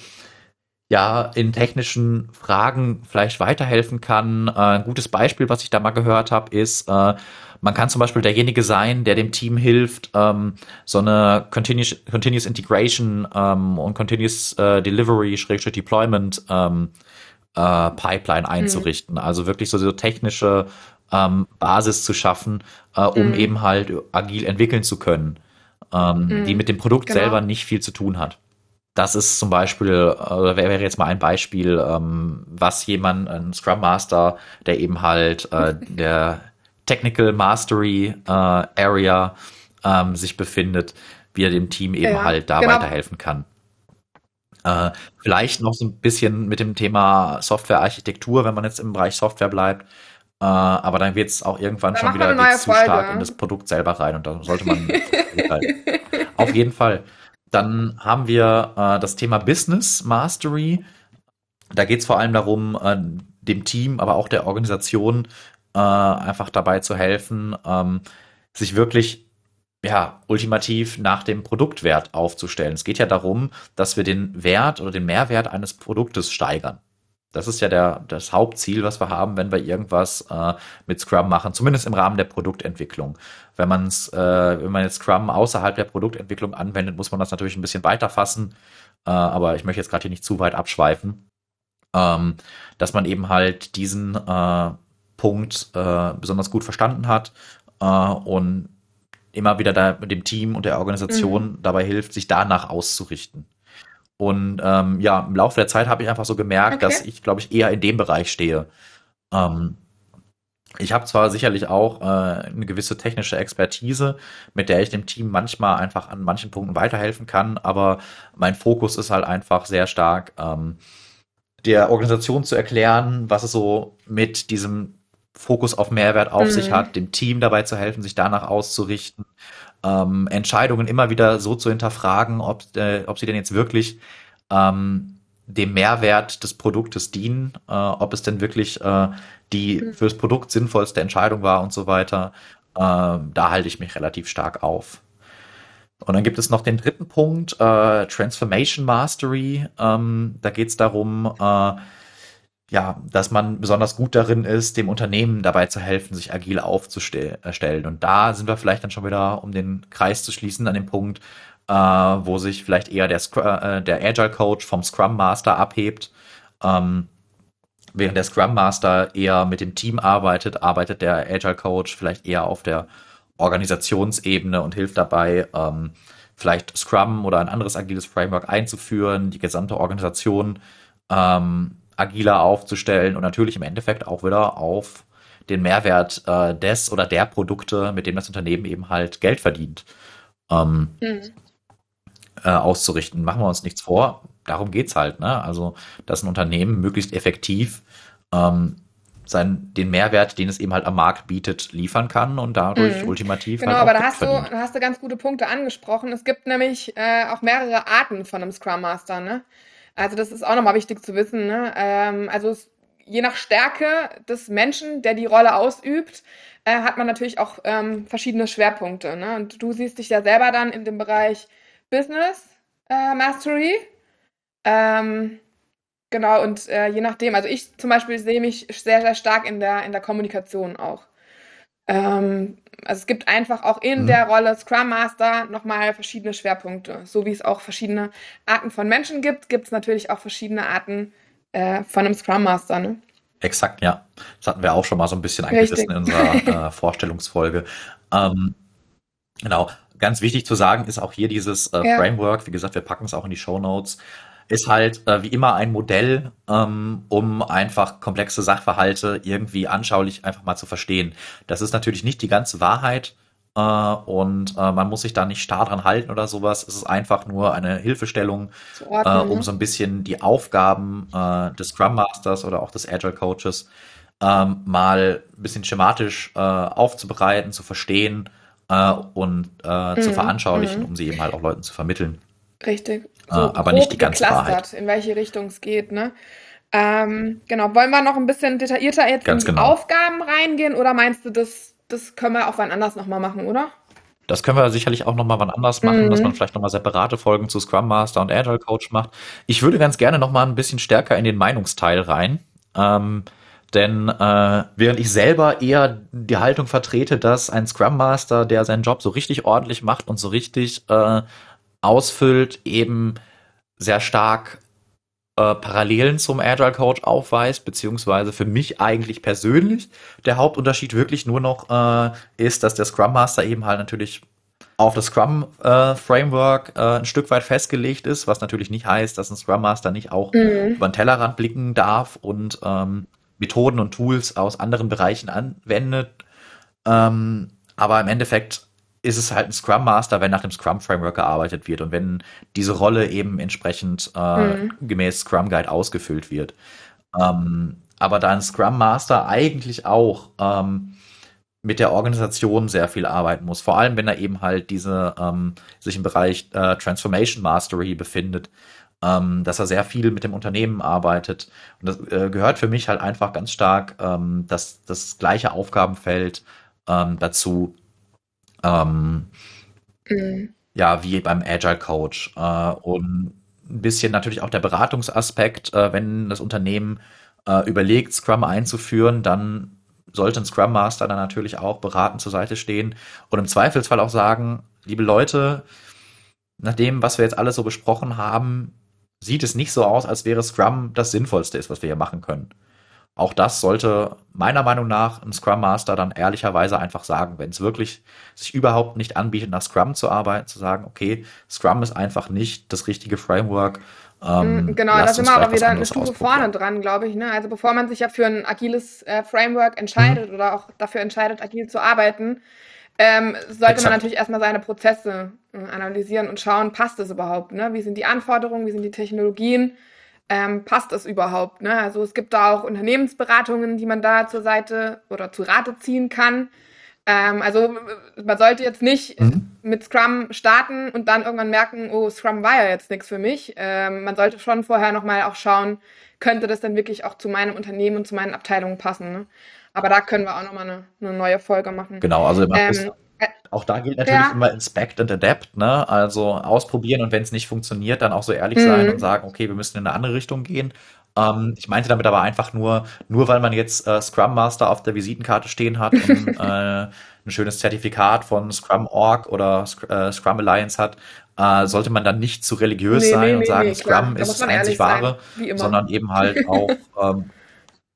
ja, in technischen Fragen vielleicht weiterhelfen kann. Äh, ein gutes Beispiel, was ich da mal gehört habe, ist, äh, man kann zum Beispiel derjenige sein, der dem Team hilft, ähm, so eine Continuous, Continuous Integration ähm, und Continuous äh, Delivery, Schrägstrich Deployment ähm, äh, Pipeline Mhm. einzurichten. Also wirklich so, so technische ähm, Basis zu schaffen, äh, um Mhm. eben halt agil entwickeln zu können, ähm, die Mhm. mit dem Produkt selber Genau. nicht viel zu tun hat. Das ist zum Beispiel, äh, wäre jetzt mal ein Beispiel, ähm, was jemand, ein Scrum Master, der eben halt äh, <laughs> der Technical Mastery äh, Area ähm, sich befindet, wie er dem Team eben Ja, halt da genau. weiterhelfen kann. Äh, vielleicht noch so ein bisschen mit dem Thema Softwarearchitektur, wenn man jetzt im Bereich Software bleibt. Äh, aber dann wird es auch irgendwann Da schon wieder, geht's zu stark in Folge. das Produkt selber rein und da sollte man zurückhalten. <laughs> Auf jeden Fall. Dann haben wir äh, das Thema Business Mastery. Da geht es vor allem darum, äh, dem Team, aber auch der Organisation äh, einfach dabei zu helfen, ähm, sich wirklich ja, ultimativ nach dem Produktwert aufzustellen. Es geht ja darum, dass wir den Wert oder den Mehrwert eines Produktes steigern. Das ist ja der, das Hauptziel, was wir haben, wenn wir irgendwas äh, mit Scrum machen, zumindest im Rahmen der Produktentwicklung. Wenn man es, äh, wenn man jetzt Scrum außerhalb der Produktentwicklung anwendet, muss man das natürlich ein bisschen weiter fassen. Äh, aber ich möchte jetzt gerade hier nicht zu weit abschweifen. Ähm, dass man eben halt diesen äh, Punkt äh, besonders gut verstanden hat äh, und immer wieder da mit dem Team und der Mhm. Organisation dabei hilft, sich danach auszurichten. Und ähm, ja, im Laufe der Zeit habe ich einfach so gemerkt, dass Okay. ich, glaube ich, eher in dem Bereich stehe. Ähm, ich habe zwar sicherlich auch äh, eine gewisse technische Expertise, mit der ich dem Team manchmal einfach an manchen Punkten weiterhelfen kann, aber mein Fokus ist halt einfach sehr stark, ähm, der Organisation zu erklären, was es so mit diesem Fokus auf Mehrwert auf sich Mhm. hat, dem Team dabei zu helfen, sich danach auszurichten, ähm, Entscheidungen immer wieder so zu hinterfragen, ob, äh, ob sie denn jetzt wirklich ähm, dem Mehrwert des Produktes dienen, äh, ob es denn wirklich äh, die Mhm. fürs Produkt sinnvollste Entscheidung war und so weiter. Ähm, da halte ich mich relativ stark auf. Und dann gibt es noch den dritten Punkt, äh, Transformation Mastery. Ähm, da geht es darum, äh, ja, dass man besonders gut darin ist, dem Unternehmen dabei zu helfen, sich agil aufzustellen. Und da sind wir vielleicht dann schon wieder, um den Kreis zu schließen, an dem Punkt, äh, wo sich vielleicht eher der, äh, der Agile Coach vom Scrum Master abhebt. Ähm, während der Scrum Master eher mit dem Team arbeitet, arbeitet der Agile Coach vielleicht eher auf der Organisationsebene und hilft dabei, ähm, vielleicht Scrum oder ein anderes agiles Framework einzuführen, die gesamte Organisation ähm, agiler aufzustellen und natürlich im Endeffekt auch wieder auf den Mehrwert äh, des oder der Produkte, mit dem das Unternehmen eben halt Geld verdient, ähm, mhm. äh, auszurichten. Machen wir uns nichts vor. Darum geht's halt. Ne? Also, dass ein Unternehmen möglichst effektiv ähm, sein, den Mehrwert, den es eben halt am Markt bietet, liefern kann und dadurch mhm. ultimativ. Genau, halt aber da hast, du, da hast du ganz gute Punkte angesprochen. Es gibt nämlich äh, auch mehrere Arten von einem Scrum Master. Ne? Also das ist auch nochmal wichtig zu wissen. Ne? Ähm, also es, je nach Stärke des Menschen, der die Rolle ausübt, äh, hat man natürlich auch ähm, verschiedene Schwerpunkte. Ne? Und du siehst dich ja selber dann in dem Bereich Business äh, Mastery. Ähm, genau, und äh, je nachdem, also ich zum Beispiel sehe mich sehr, sehr stark in der, in der Kommunikation auch. Ähm, also es gibt einfach auch in mhm. der Rolle Scrum Master nochmal verschiedene Schwerpunkte. So wie es auch verschiedene Arten von Menschen gibt, gibt es natürlich auch verschiedene Arten äh, von einem Scrum Master. Ne? Exakt, ja. Das hatten wir auch schon mal so ein bisschen angerissen in unserer äh, Vorstellungsfolge. Ähm, genau. Ganz wichtig zu sagen ist auch hier dieses äh, ja. Framework. Wie gesagt, wir packen es auch in die Show Notes ist halt äh, wie immer ein Modell, ähm, um einfach komplexe Sachverhalte irgendwie anschaulich einfach mal zu verstehen. Das ist natürlich nicht die ganze Wahrheit äh, und äh, man muss sich da nicht starr dran halten oder sowas. Es ist einfach nur eine Hilfestellung, ordnen, äh, um ne? so ein bisschen die Aufgaben äh, des Scrum Masters oder auch des Agile Coaches ähm, mal ein bisschen schematisch äh, aufzubereiten, zu verstehen und mhm. zu veranschaulichen, mhm. um sie eben halt auch Leuten zu vermitteln. Richtig. So äh, aber nicht die ganze Wahrheit. In welche Richtung es geht, ne? Ähm, genau. Wollen wir noch ein bisschen detaillierter jetzt Ganz in die genau. Aufgaben reingehen oder meinst du, das, das können wir auch wann anders nochmal machen, oder? Das können wir sicherlich auch nochmal wann anders machen, mhm. dass man vielleicht nochmal separate Folgen zu Scrum Master und Agile Coach macht. Ich würde ganz gerne nochmal ein bisschen stärker in den Meinungsteil rein. Ähm, denn äh, während ich selber eher die Haltung vertrete, dass ein Scrum Master, der seinen Job so richtig ordentlich macht und so richtig äh, ausfüllt, eben sehr stark äh, Parallelen zum Agile Coach aufweist, beziehungsweise für mich eigentlich persönlich der Hauptunterschied wirklich nur noch äh, ist, dass der Scrum Master eben halt natürlich auf das Scrum äh, Framework äh, ein Stück weit festgelegt ist, was natürlich nicht heißt, dass ein Scrum Master nicht auch mhm. über den Tellerrand blicken darf und ähm, Methoden und Tools aus anderen Bereichen anwendet. Ähm, aber im Endeffekt ist es halt ein Scrum Master, wenn nach dem Scrum Framework gearbeitet wird und wenn diese Rolle eben entsprechend äh, mhm. gemäß Scrum Guide ausgefüllt wird. Ähm, aber da ein Scrum Master eigentlich auch ähm, mit der Organisation sehr viel arbeiten muss, vor allem wenn er eben halt diese ähm, sich im Bereich äh, Transformation Mastery befindet, ähm, dass er sehr viel mit dem Unternehmen arbeitet. Und das äh, gehört für mich halt einfach ganz stark ähm, das, das gleiche Aufgabenfeld ähm, dazu, ähm, mhm. Ja, wie beim Agile Coach. Äh, und ein bisschen natürlich auch der Beratungsaspekt, äh, wenn das Unternehmen äh, überlegt, Scrum einzuführen, dann sollte ein Scrum Master dann natürlich auch beratend zur Seite stehen und im Zweifelsfall auch sagen, liebe Leute, nach dem, was wir jetzt alles so besprochen haben, sieht es nicht so aus, als wäre Scrum das Sinnvollste ist, was wir hier machen können. Auch das sollte meiner Meinung nach ein Scrum Master dann ehrlicherweise einfach sagen, wenn es wirklich sich überhaupt nicht anbietet, nach Scrum zu arbeiten, zu sagen, okay, Scrum ist einfach nicht das richtige Framework. Ähm, mm, genau, da sind wir aber wieder eine Stufe vorne dran, glaube ich. Ne? Also bevor man sich ja für ein agiles äh, Framework entscheidet mhm. oder auch dafür entscheidet, agil zu arbeiten, ähm, sollte Exakt. man natürlich erstmal seine Prozesse äh, analysieren und schauen, passt es überhaupt? Ne? Wie sind die Anforderungen, wie sind die Technologien? Ähm, passt es überhaupt? Ne? Also es gibt da auch Unternehmensberatungen, die man da zur Seite oder zu Rate ziehen kann. Ähm, also man sollte jetzt nicht mhm. mit Scrum starten und dann irgendwann merken, oh, Scrum war ja jetzt nichts für mich. Ähm, man sollte schon vorher nochmal auch schauen, könnte das denn wirklich auch zu meinem Unternehmen und zu meinen Abteilungen passen. Ne? Aber da können wir auch nochmal eine, eine neue Folge machen. Genau, also auch da gilt natürlich ja. immer Inspect and Adapt, ne? Also ausprobieren und wenn es nicht funktioniert, dann auch so ehrlich mhm. sein und sagen, okay, wir müssen in eine andere Richtung gehen. Ähm, ich meinte damit aber einfach nur, nur weil man jetzt äh, Scrum Master auf der Visitenkarte stehen hat und <laughs> äh, ein schönes Zertifikat von Scrum Org oder äh, Scrum Alliance hat, äh, sollte man dann nicht zu religiös nee, sein nee, und nee, sagen, Scrum ist das einzig wahre, sondern eben halt <laughs> auch ähm,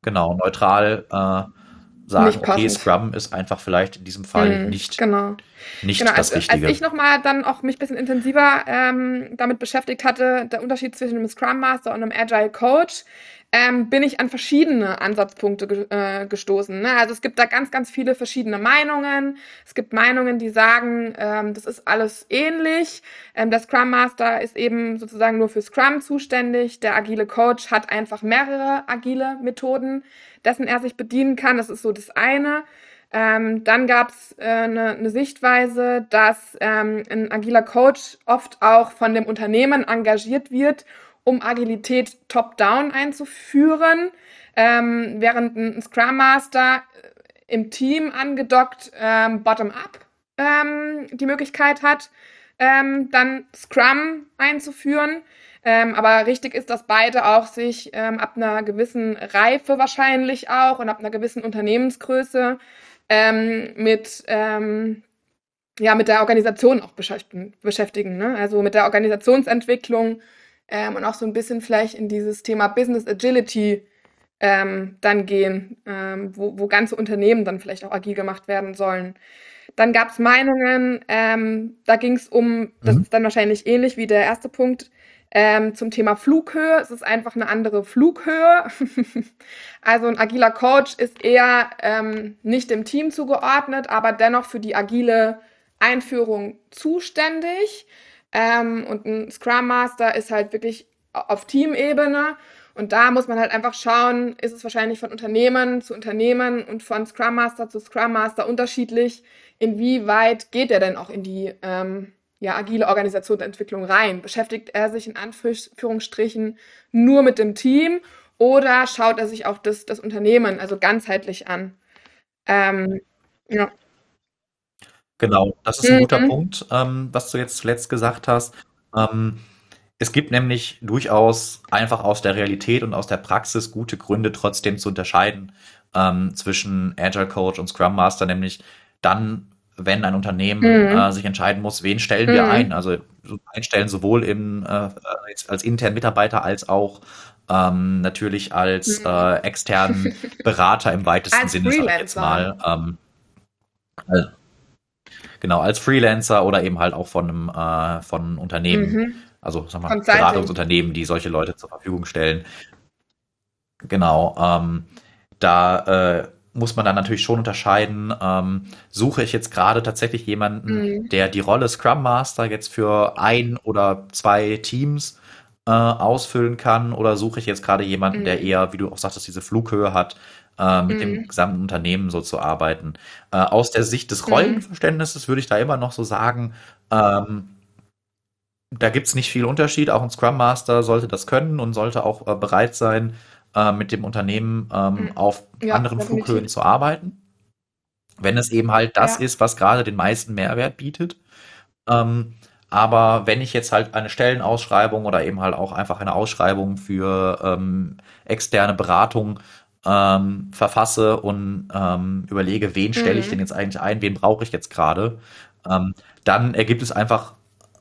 genau neutral äh, sagen, okay, Scrum ist einfach vielleicht in diesem Fall mhm, nicht, genau. nicht genau, das als, Richtige. Als ich nochmal dann auch mich ein bisschen intensiver ähm, damit beschäftigt hatte, der Unterschied zwischen einem Scrum Master und einem Agile Coach, ähm, bin ich an verschiedene Ansatzpunkte ge äh, gestoßen. Ne? Also es gibt da ganz, ganz viele verschiedene Meinungen. Es gibt Meinungen, die sagen, ähm, das ist alles ähnlich. Ähm, der Scrum Master ist eben sozusagen nur für Scrum zuständig. Der agile Coach hat einfach mehrere agile Methoden, dessen er sich bedienen kann. Das ist so das eine. Ähm, dann gab es äh, eine, ne Sichtweise, dass ähm, ein agiler Coach oft auch von dem Unternehmen engagiert wird, um Agilität top-down einzuführen, ähm, während ein Scrum Master äh, im Team angedockt ähm, bottom-up ähm, die Möglichkeit hat, ähm, dann Scrum einzuführen. Ähm, aber richtig ist, dass beide auch sich ähm, ab einer gewissen Reife wahrscheinlich auch und ab einer gewissen Unternehmensgröße mit, ja, mit der Organisation auch beschäftigen. beschäftigen ne? Also mit der Organisationsentwicklung ähm, und auch so ein bisschen vielleicht in dieses Thema Business Agility ähm, dann gehen, ähm, wo, wo ganze Unternehmen dann vielleicht auch agil gemacht werden sollen. Dann gab es Meinungen, ähm, da ging es um, das mhm. ist dann wahrscheinlich ähnlich wie der erste Punkt, ähm, zum Thema Flughöhe. Es ist einfach eine andere Flughöhe. <laughs> also ein agiler Coach ist eher ähm, nicht dem Team zugeordnet, aber dennoch für die agile Einführung zuständig. Ähm, und ein Scrum Master ist halt wirklich auf Teamebene. Und da muss man halt einfach schauen, ist es wahrscheinlich von Unternehmen zu Unternehmen und von Scrum Master zu Scrum Master unterschiedlich, inwieweit geht er denn auch in die ähm, ja, agile Organisationsentwicklung rein? Beschäftigt er sich in Anführungsstrichen nur mit dem Team oder schaut er sich auch das, das Unternehmen, also ganzheitlich an? Ähm, ja. Genau, das ist ein guter mhm. Punkt, ähm, was du jetzt zuletzt gesagt hast. Ähm, es gibt nämlich durchaus einfach aus der Realität und aus der Praxis gute Gründe, trotzdem zu unterscheiden ähm, zwischen Agile Coach und Scrum Master, nämlich dann, wenn ein Unternehmen mhm. äh, sich entscheiden muss, wen stellen wir mhm. ein. Also einstellen sowohl im, äh, als internen Mitarbeiter als auch ähm, natürlich als mhm. äh, externen Berater im weitesten als Sinne, sag ich jetzt mal. Ähm, also, Genau, als Freelancer oder eben halt auch von einem, äh, von Unternehmen, mhm. also sag mal, Beratungsunternehmen, die solche Leute zur Verfügung stellen. Genau, ähm, da äh, muss man dann natürlich schon unterscheiden, ähm, suche ich jetzt gerade tatsächlich jemanden, mhm. der die Rolle Scrum Master jetzt für ein oder zwei Teams äh, ausfüllen kann, oder suche ich jetzt gerade jemanden, mhm. der eher, wie du auch sagtest, diese Flughöhe hat, äh, mit mhm. dem gesamten Unternehmen so zu arbeiten. Äh, aus der Sicht des mhm. Rollenverständnisses würde ich da immer noch so sagen, ähm, da gibt es nicht viel Unterschied. Auch ein Scrum Master sollte das können und sollte auch äh, bereit sein, äh, mit dem Unternehmen ähm, mhm. auf ja, anderen definitiv. Flughöhen zu arbeiten. Wenn es eben halt das ja. ist, was gerade den meisten Mehrwert bietet. Ähm, aber wenn ich jetzt halt eine Stellenausschreibung oder eben halt auch einfach eine Ausschreibung für ähm, externe Beratung ähm, verfasse und ähm, überlege, wen stelle ich mhm. denn jetzt eigentlich ein, wen brauche ich jetzt gerade, ähm, dann ergibt es einfach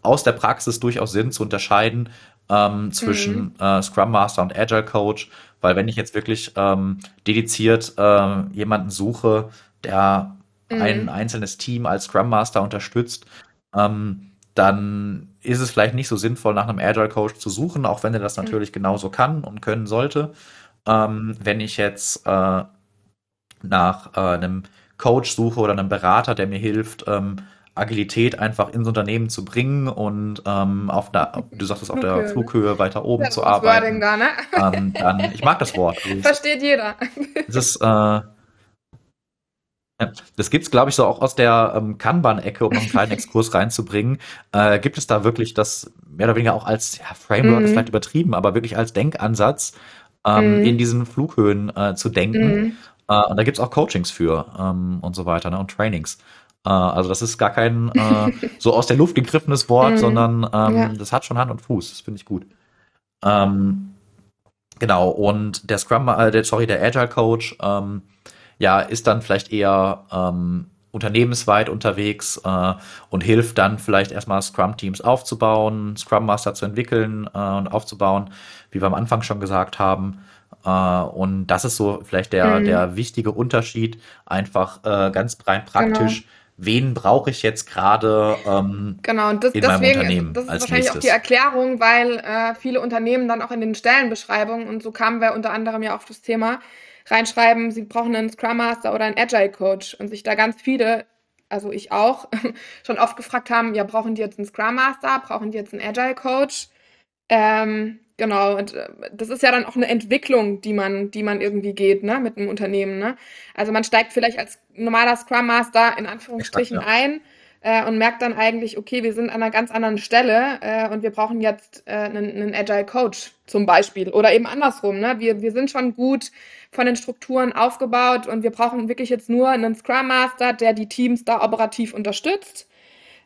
aus der Praxis durchaus Sinn zu unterscheiden ähm, zwischen mhm. äh, Scrum Master und Agile Coach, weil wenn ich jetzt wirklich ähm, dediziert äh, jemanden suche, der mhm. ein einzelnes Team als Scrum Master unterstützt, ähm, dann ist es vielleicht nicht so sinnvoll, nach einem Agile Coach zu suchen, auch wenn er das mhm. natürlich genauso kann und können sollte. Ähm, wenn ich jetzt äh, nach äh, einem Coach suche oder einem Berater, der mir hilft, ähm, Agilität einfach ins Unternehmen zu bringen und ähm, auf der, du sagtest, auf der Flughöhe weiter oben zu arbeiten. Da, ne? ähm, dann, ich mag das Wort. <laughs> Also Versteht jeder. Das ist, äh, das gibt's, glaube ich, so auch aus der ähm, Kanban-Ecke, um noch einen kleinen <laughs> Exkurs reinzubringen. Äh, gibt es da wirklich das mehr oder weniger auch als ja, Framework mhm. ist vielleicht übertrieben, aber wirklich als Denkansatz, ähm, mhm. in diesen Flughöhen äh, zu denken. Mhm. Äh, und da gibt's auch Coachings für ähm, und so weiter ne, und Trainings. Äh, also das ist gar kein äh, <laughs> so aus der Luft gegriffenes Wort, mhm. sondern ähm, ja. das hat schon Hand und Fuß. Das finde ich gut. Ähm, genau, und der Scrum, äh, der, sorry, der Agile Coach, ähm, ja, ist dann vielleicht eher ähm, unternehmensweit unterwegs äh, und hilft dann vielleicht erstmal Scrum-Teams aufzubauen, Scrum Master zu entwickeln äh, und aufzubauen, wie wir am Anfang schon gesagt haben. Äh, und das ist so vielleicht der, mhm. der wichtige Unterschied, einfach äh, ganz rein praktisch. Genau. wen brauche ich jetzt gerade ähm, genau, und das, in deswegen, meinem Unternehmen das ist wahrscheinlich nächstes. auch die Erklärung, weil äh, viele Unternehmen dann auch in den Stellenbeschreibungen, und so kamen wir unter anderem ja auf das Thema, reinschreiben, sie brauchen einen Scrum Master oder einen Agile Coach und sich da ganz viele, also ich auch, <laughs> schon oft gefragt haben, ja, brauchen die jetzt einen Scrum Master, brauchen die jetzt einen Agile Coach? Ähm, Genau, und äh, das ist ja dann auch eine Entwicklung, die man, die man irgendwie geht, ne, mit einem Unternehmen, ne? Also man steigt vielleicht als normaler Scrum Master in Anführungsstrichen Exakt, ja. ein äh, und merkt dann eigentlich, okay, wir sind an einer ganz anderen Stelle äh, und wir brauchen jetzt äh, einen, einen Agile Coach zum Beispiel oder eben andersrum, ne? Wir, wir sind schon gut von den Strukturen aufgebaut und wir brauchen wirklich jetzt nur einen Scrum Master, der die Teams da operativ unterstützt.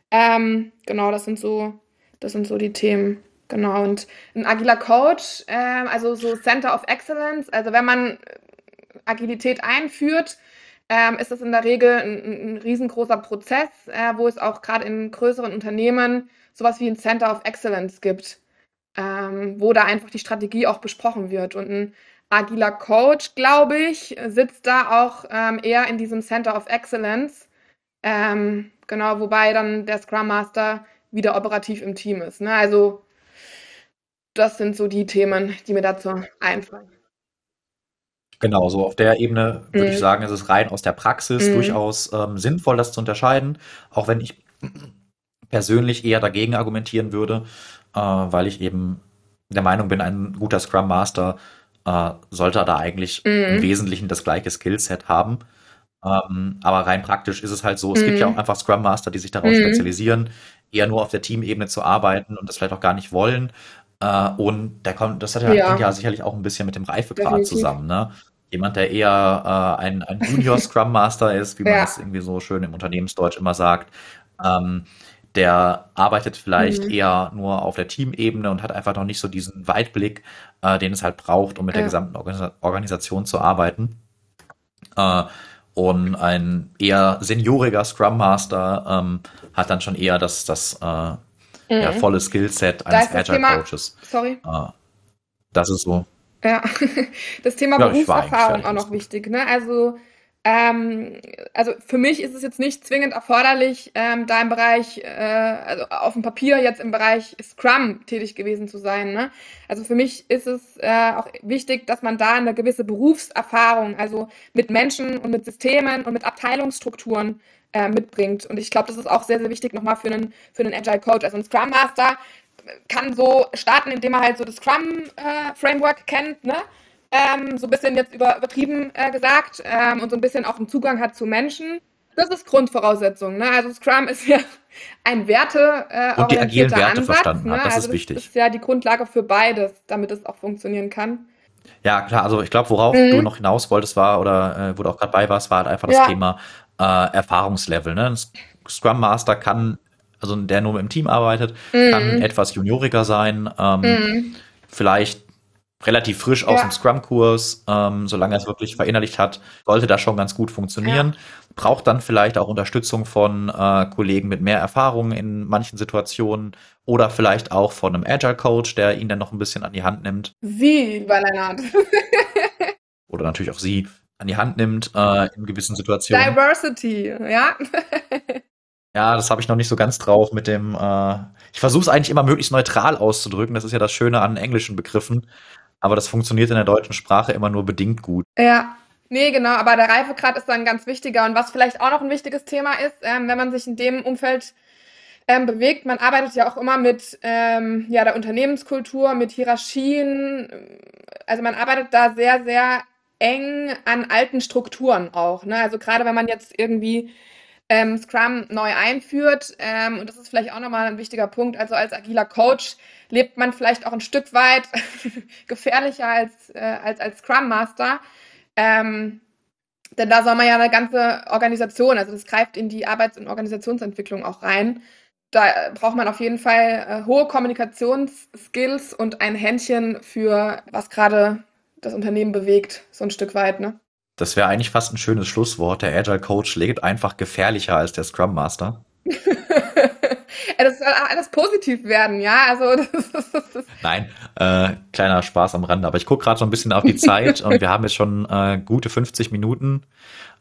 Ähm, genau, das sind so, das sind so die Themen. Genau, und ein agiler Coach, äh, also so Center of Excellence, also wenn man äh, Agilität einführt, ähm, ist das in der Regel ein, ein riesengroßer Prozess, äh, wo es auch gerade in größeren Unternehmen sowas wie ein Center of Excellence gibt, ähm, wo da einfach die Strategie auch besprochen wird. Und ein agiler Coach, glaube ich, sitzt da auch ähm, eher in diesem Center of Excellence. Ähm, genau, wobei dann der Scrum Master wieder operativ im Team ist. Ne? Also das sind so die Themen, die mir dazu einfallen. Genau, so auf der Ebene würde mhm. ich sagen, ist es rein aus der Praxis mhm. durchaus ähm, sinnvoll, das zu unterscheiden, auch wenn ich persönlich eher dagegen argumentieren würde, äh, weil ich eben der Meinung bin, ein guter Scrum Master äh, sollte da eigentlich mhm. im Wesentlichen das gleiche Skillset haben. Ähm, aber rein praktisch ist es halt so, es gibt ja mhm. auch einfach Scrum Master, die sich darauf mhm. spezialisieren, eher nur auf der Teamebene zu arbeiten und das vielleicht auch gar nicht wollen äh, und der kommt, das hat ja, ja. ja sicherlich auch ein bisschen mit dem Reifegrad zusammen, ne? Jemand, der eher äh, ein, ein Junior Scrum Master ist, wie man ja. das irgendwie so schön im Unternehmensdeutsch immer sagt, ähm, der arbeitet vielleicht mhm. eher nur auf der Teamebene und hat einfach noch nicht so diesen Weitblick, äh, den es halt braucht, um mit ja. der gesamten Organis Organisation zu arbeiten. Äh, und ein eher senioriger Scrum Master ähm, hat dann schon eher das, das äh, mhm. ja, volles Skillset eines Agile Thema, Coaches. Sorry. Uh, das ist so. Ja, <laughs> das Thema ja, Berufserfahrung auch noch wichtig. Ne? Also, ähm, also für mich ist es jetzt nicht zwingend erforderlich, ähm, da im Bereich, äh, also auf dem Papier jetzt im Bereich Scrum tätig gewesen zu sein. Ne? Also für mich ist es äh, auch wichtig, dass man da eine gewisse Berufserfahrung, also mit Menschen und mit Systemen und mit Abteilungsstrukturen äh, mitbringt. Und ich glaube, das ist auch sehr, sehr wichtig nochmal für einen, für einen Agile Coach. Also ein Scrum Master kann so starten, indem er halt so das Scrum-Framework äh, kennt, ne? Ähm, so ein bisschen jetzt über, übertrieben äh, gesagt ähm, und so ein bisschen auch einen Zugang hat zu Menschen. Das ist Grundvoraussetzung. Ne? Also Scrum ist ja ein Werte äh, und die agilen Werte Ansatz, verstanden ne? hat. Das also ist wichtig. Das ist ja die Grundlage für beides, damit es auch funktionieren kann. Ja, klar. Also ich glaube, worauf mhm. du noch hinaus wolltest, war oder äh, wo du auch gerade bei warst, war halt einfach das ja. Thema äh, Erfahrungslevel. Ne? Ein Scrum Master kann, also der nur im Team arbeitet, mhm. kann etwas junioriger sein, ähm, mhm. vielleicht relativ frisch aus ja. dem Scrum-Kurs, ähm, solange er es wirklich verinnerlicht hat, sollte das schon ganz gut funktionieren. Ja. Braucht dann vielleicht auch Unterstützung von äh, Kollegen mit mehr Erfahrung in manchen Situationen oder vielleicht auch von einem Agile-Coach, der ihn dann noch ein bisschen an die Hand nimmt. Sie, Valernat. oder natürlich auch sie an die Hand nimmt äh, in gewissen Situationen. Diversity, ja. <laughs> ja, das habe ich noch nicht so ganz drauf mit dem. Äh, ich versuche es eigentlich immer möglichst neutral auszudrücken. Das ist ja das Schöne an englischen Begriffen. Aber das funktioniert in der deutschen Sprache immer nur bedingt gut. Ja, Nee, genau, aber der Reifegrad ist dann ganz wichtiger. Und was vielleicht auch noch ein wichtiges Thema ist, ähm, wenn man sich in dem Umfeld ähm, bewegt, man arbeitet ja auch immer mit ähm, ja, der Unternehmenskultur, mit Hierarchien. Also man arbeitet da sehr, sehr eng an alten Strukturen auch. Ne? Also gerade wenn man jetzt irgendwie ähm, Scrum neu einführt, ähm, und das ist vielleicht auch nochmal ein wichtiger Punkt, also als agiler Coach lebt man vielleicht auch ein Stück weit <laughs> gefährlicher als, äh, als als Scrum Master. Ähm, denn da soll man ja eine ganze Organisation, also das greift in die Arbeits- und Organisationsentwicklung auch rein. Da braucht man auf jeden Fall äh, hohe Kommunikationsskills und ein Händchen für, was gerade das Unternehmen bewegt, so ein Stück weit, ne? Das wäre eigentlich fast ein schönes Schlusswort. Der Agile Coach lebt einfach gefährlicher als der Scrum Master. <laughs> das soll alles positiv werden, ja. Also <laughs> Nein, äh, kleiner Spaß am Rande. Aber ich gucke gerade so ein bisschen auf die Zeit <laughs> und wir haben jetzt schon äh, gute 50 Minuten.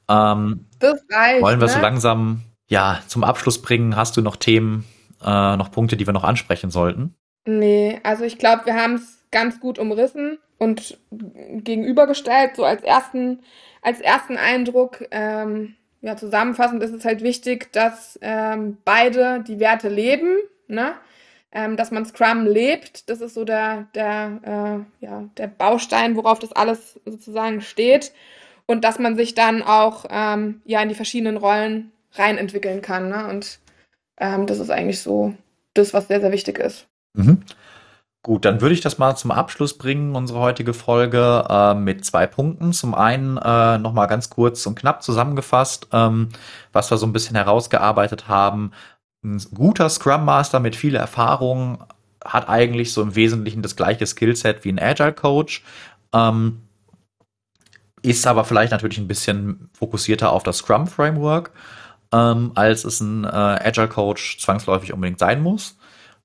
Ähm, das reicht. Wollen wir ne? so langsam ja, zum Abschluss bringen. Hast du noch Themen, äh, noch Punkte, die wir noch ansprechen sollten? Nee, also ich glaube, wir haben es ganz gut umrissen und gegenübergestellt, so als ersten, als ersten Eindruck. Ähm, ja, zusammenfassend ist es halt wichtig, dass ähm, beide die Werte leben, ne? Ähm, dass man Scrum lebt. Das ist so der, der, äh, ja, der Baustein, worauf das alles sozusagen steht. Und dass man sich dann auch ähm, ja, in die verschiedenen Rollen reinentwickeln kann. Ne? Und ähm, das ist eigentlich so das, was sehr, sehr wichtig ist. Mhm. Gut, dann würde ich das mal zum Abschluss bringen, unsere heutige Folge äh, mit zwei Punkten. Zum einen äh, nochmal ganz kurz und knapp zusammengefasst, ähm, was wir so ein bisschen herausgearbeitet haben. Ein guter Scrum Master mit viel Erfahrung hat eigentlich so im Wesentlichen das gleiche Skillset wie ein Agile Coach. Ähm, ist aber vielleicht natürlich ein bisschen fokussierter auf das Scrum Framework, ähm, als es ein äh, Agile Coach zwangsläufig unbedingt sein muss.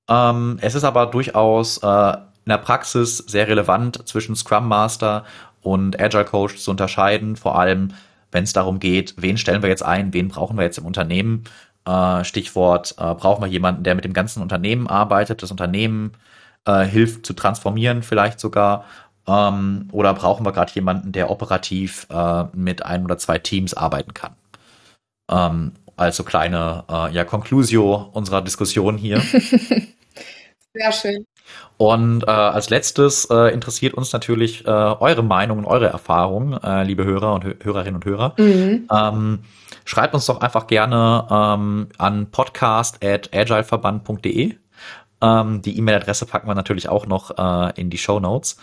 Ähm, es ist aber durchaus äh, in der Praxis sehr relevant zwischen Scrum Master und Agile Coach zu unterscheiden, vor allem wenn es darum geht, wen stellen wir jetzt ein, wen brauchen wir jetzt im Unternehmen. Äh, Stichwort, äh, brauchen wir jemanden, der mit dem ganzen Unternehmen arbeitet, das Unternehmen äh, hilft zu transformieren vielleicht sogar. Ähm, oder brauchen wir gerade jemanden, der operativ äh, mit ein oder zwei Teams arbeiten kann? Ähm, also kleine äh, ja, Conclusio unserer Diskussion hier. <laughs> Sehr schön. Und äh, als letztes äh, interessiert uns natürlich äh, eure Meinung und eure Erfahrungen, äh, liebe Hörer und Hö Hörerinnen und Hörer. Mhm. Ähm, schreibt uns doch einfach gerne ähm, an podcast.agileverband.de. Ähm, die E-Mail-Adresse packen wir natürlich auch noch äh, in die Show Notes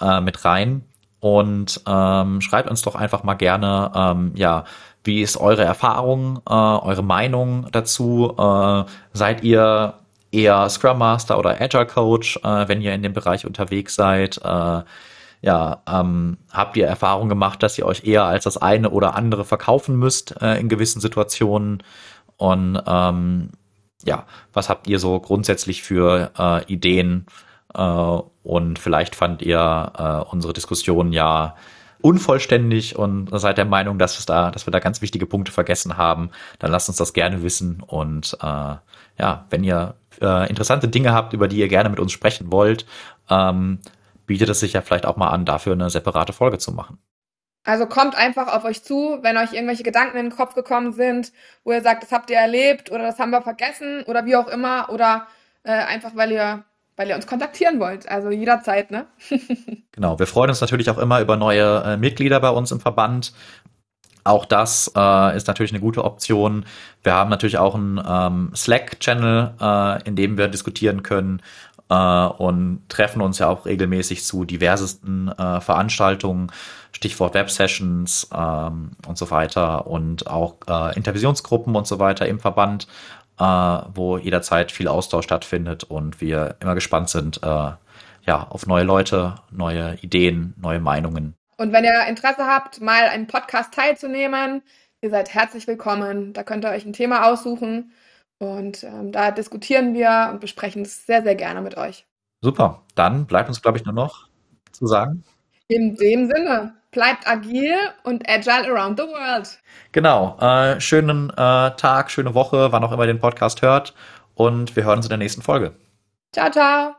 äh, mit rein. Und ähm, schreibt uns doch einfach mal gerne, ähm, ja, wie ist eure Erfahrung, äh, eure Meinung dazu? Äh, seid ihr eher Scrum Master oder Agile Coach, äh, wenn ihr in dem Bereich unterwegs seid? Äh, ja, ähm, habt ihr Erfahrung gemacht, dass ihr euch eher als das eine oder andere verkaufen müsst äh, in gewissen Situationen? Und ähm, ja, was habt ihr so grundsätzlich für äh, Ideen? Und vielleicht fand ihr unsere Diskussion ja unvollständig und seid der Meinung, dass, da, dass wir da ganz wichtige Punkte vergessen haben, dann lasst uns das gerne wissen. Und äh, ja, wenn ihr äh, interessante Dinge habt, über die ihr gerne mit uns sprechen wollt, ähm, bietet es sich ja vielleicht auch mal an, dafür eine separate Folge zu machen. Also kommt einfach auf euch zu, wenn euch irgendwelche Gedanken in den Kopf gekommen sind, wo ihr sagt, das habt ihr erlebt oder das haben wir vergessen oder wie auch immer oder äh, einfach weil ihr weil ihr uns kontaktieren wollt. Also jederzeit, ne? <laughs> genau, wir freuen uns natürlich auch immer über neue äh, Mitglieder bei uns im Verband. Auch das äh, ist natürlich eine gute Option. Wir haben natürlich auch einen ähm, Slack-Channel, äh, in dem wir diskutieren können äh, und treffen uns ja auch regelmäßig zu diversesten äh, Veranstaltungen, Stichwort Web-Sessions ähm, und so weiter und auch äh, Intervisionsgruppen und so weiter im Verband äh, wo jederzeit viel Austausch stattfindet und wir immer gespannt sind, äh, ja, auf neue Leute, neue Ideen, neue Meinungen. Und wenn ihr Interesse habt, mal einen Podcast teilzunehmen, ihr seid herzlich willkommen. Da könnt ihr euch ein Thema aussuchen und ähm, da diskutieren wir und besprechen es sehr, sehr gerne mit euch. Super, dann bleibt uns, glaube ich, nur noch zu sagen. In dem Sinne, bleibt agil und agile around the world. Genau, äh, schönen äh, Tag, schöne Woche, wann auch immer ihr den Podcast hört und wir hören uns in der nächsten Folge. Ciao, ciao.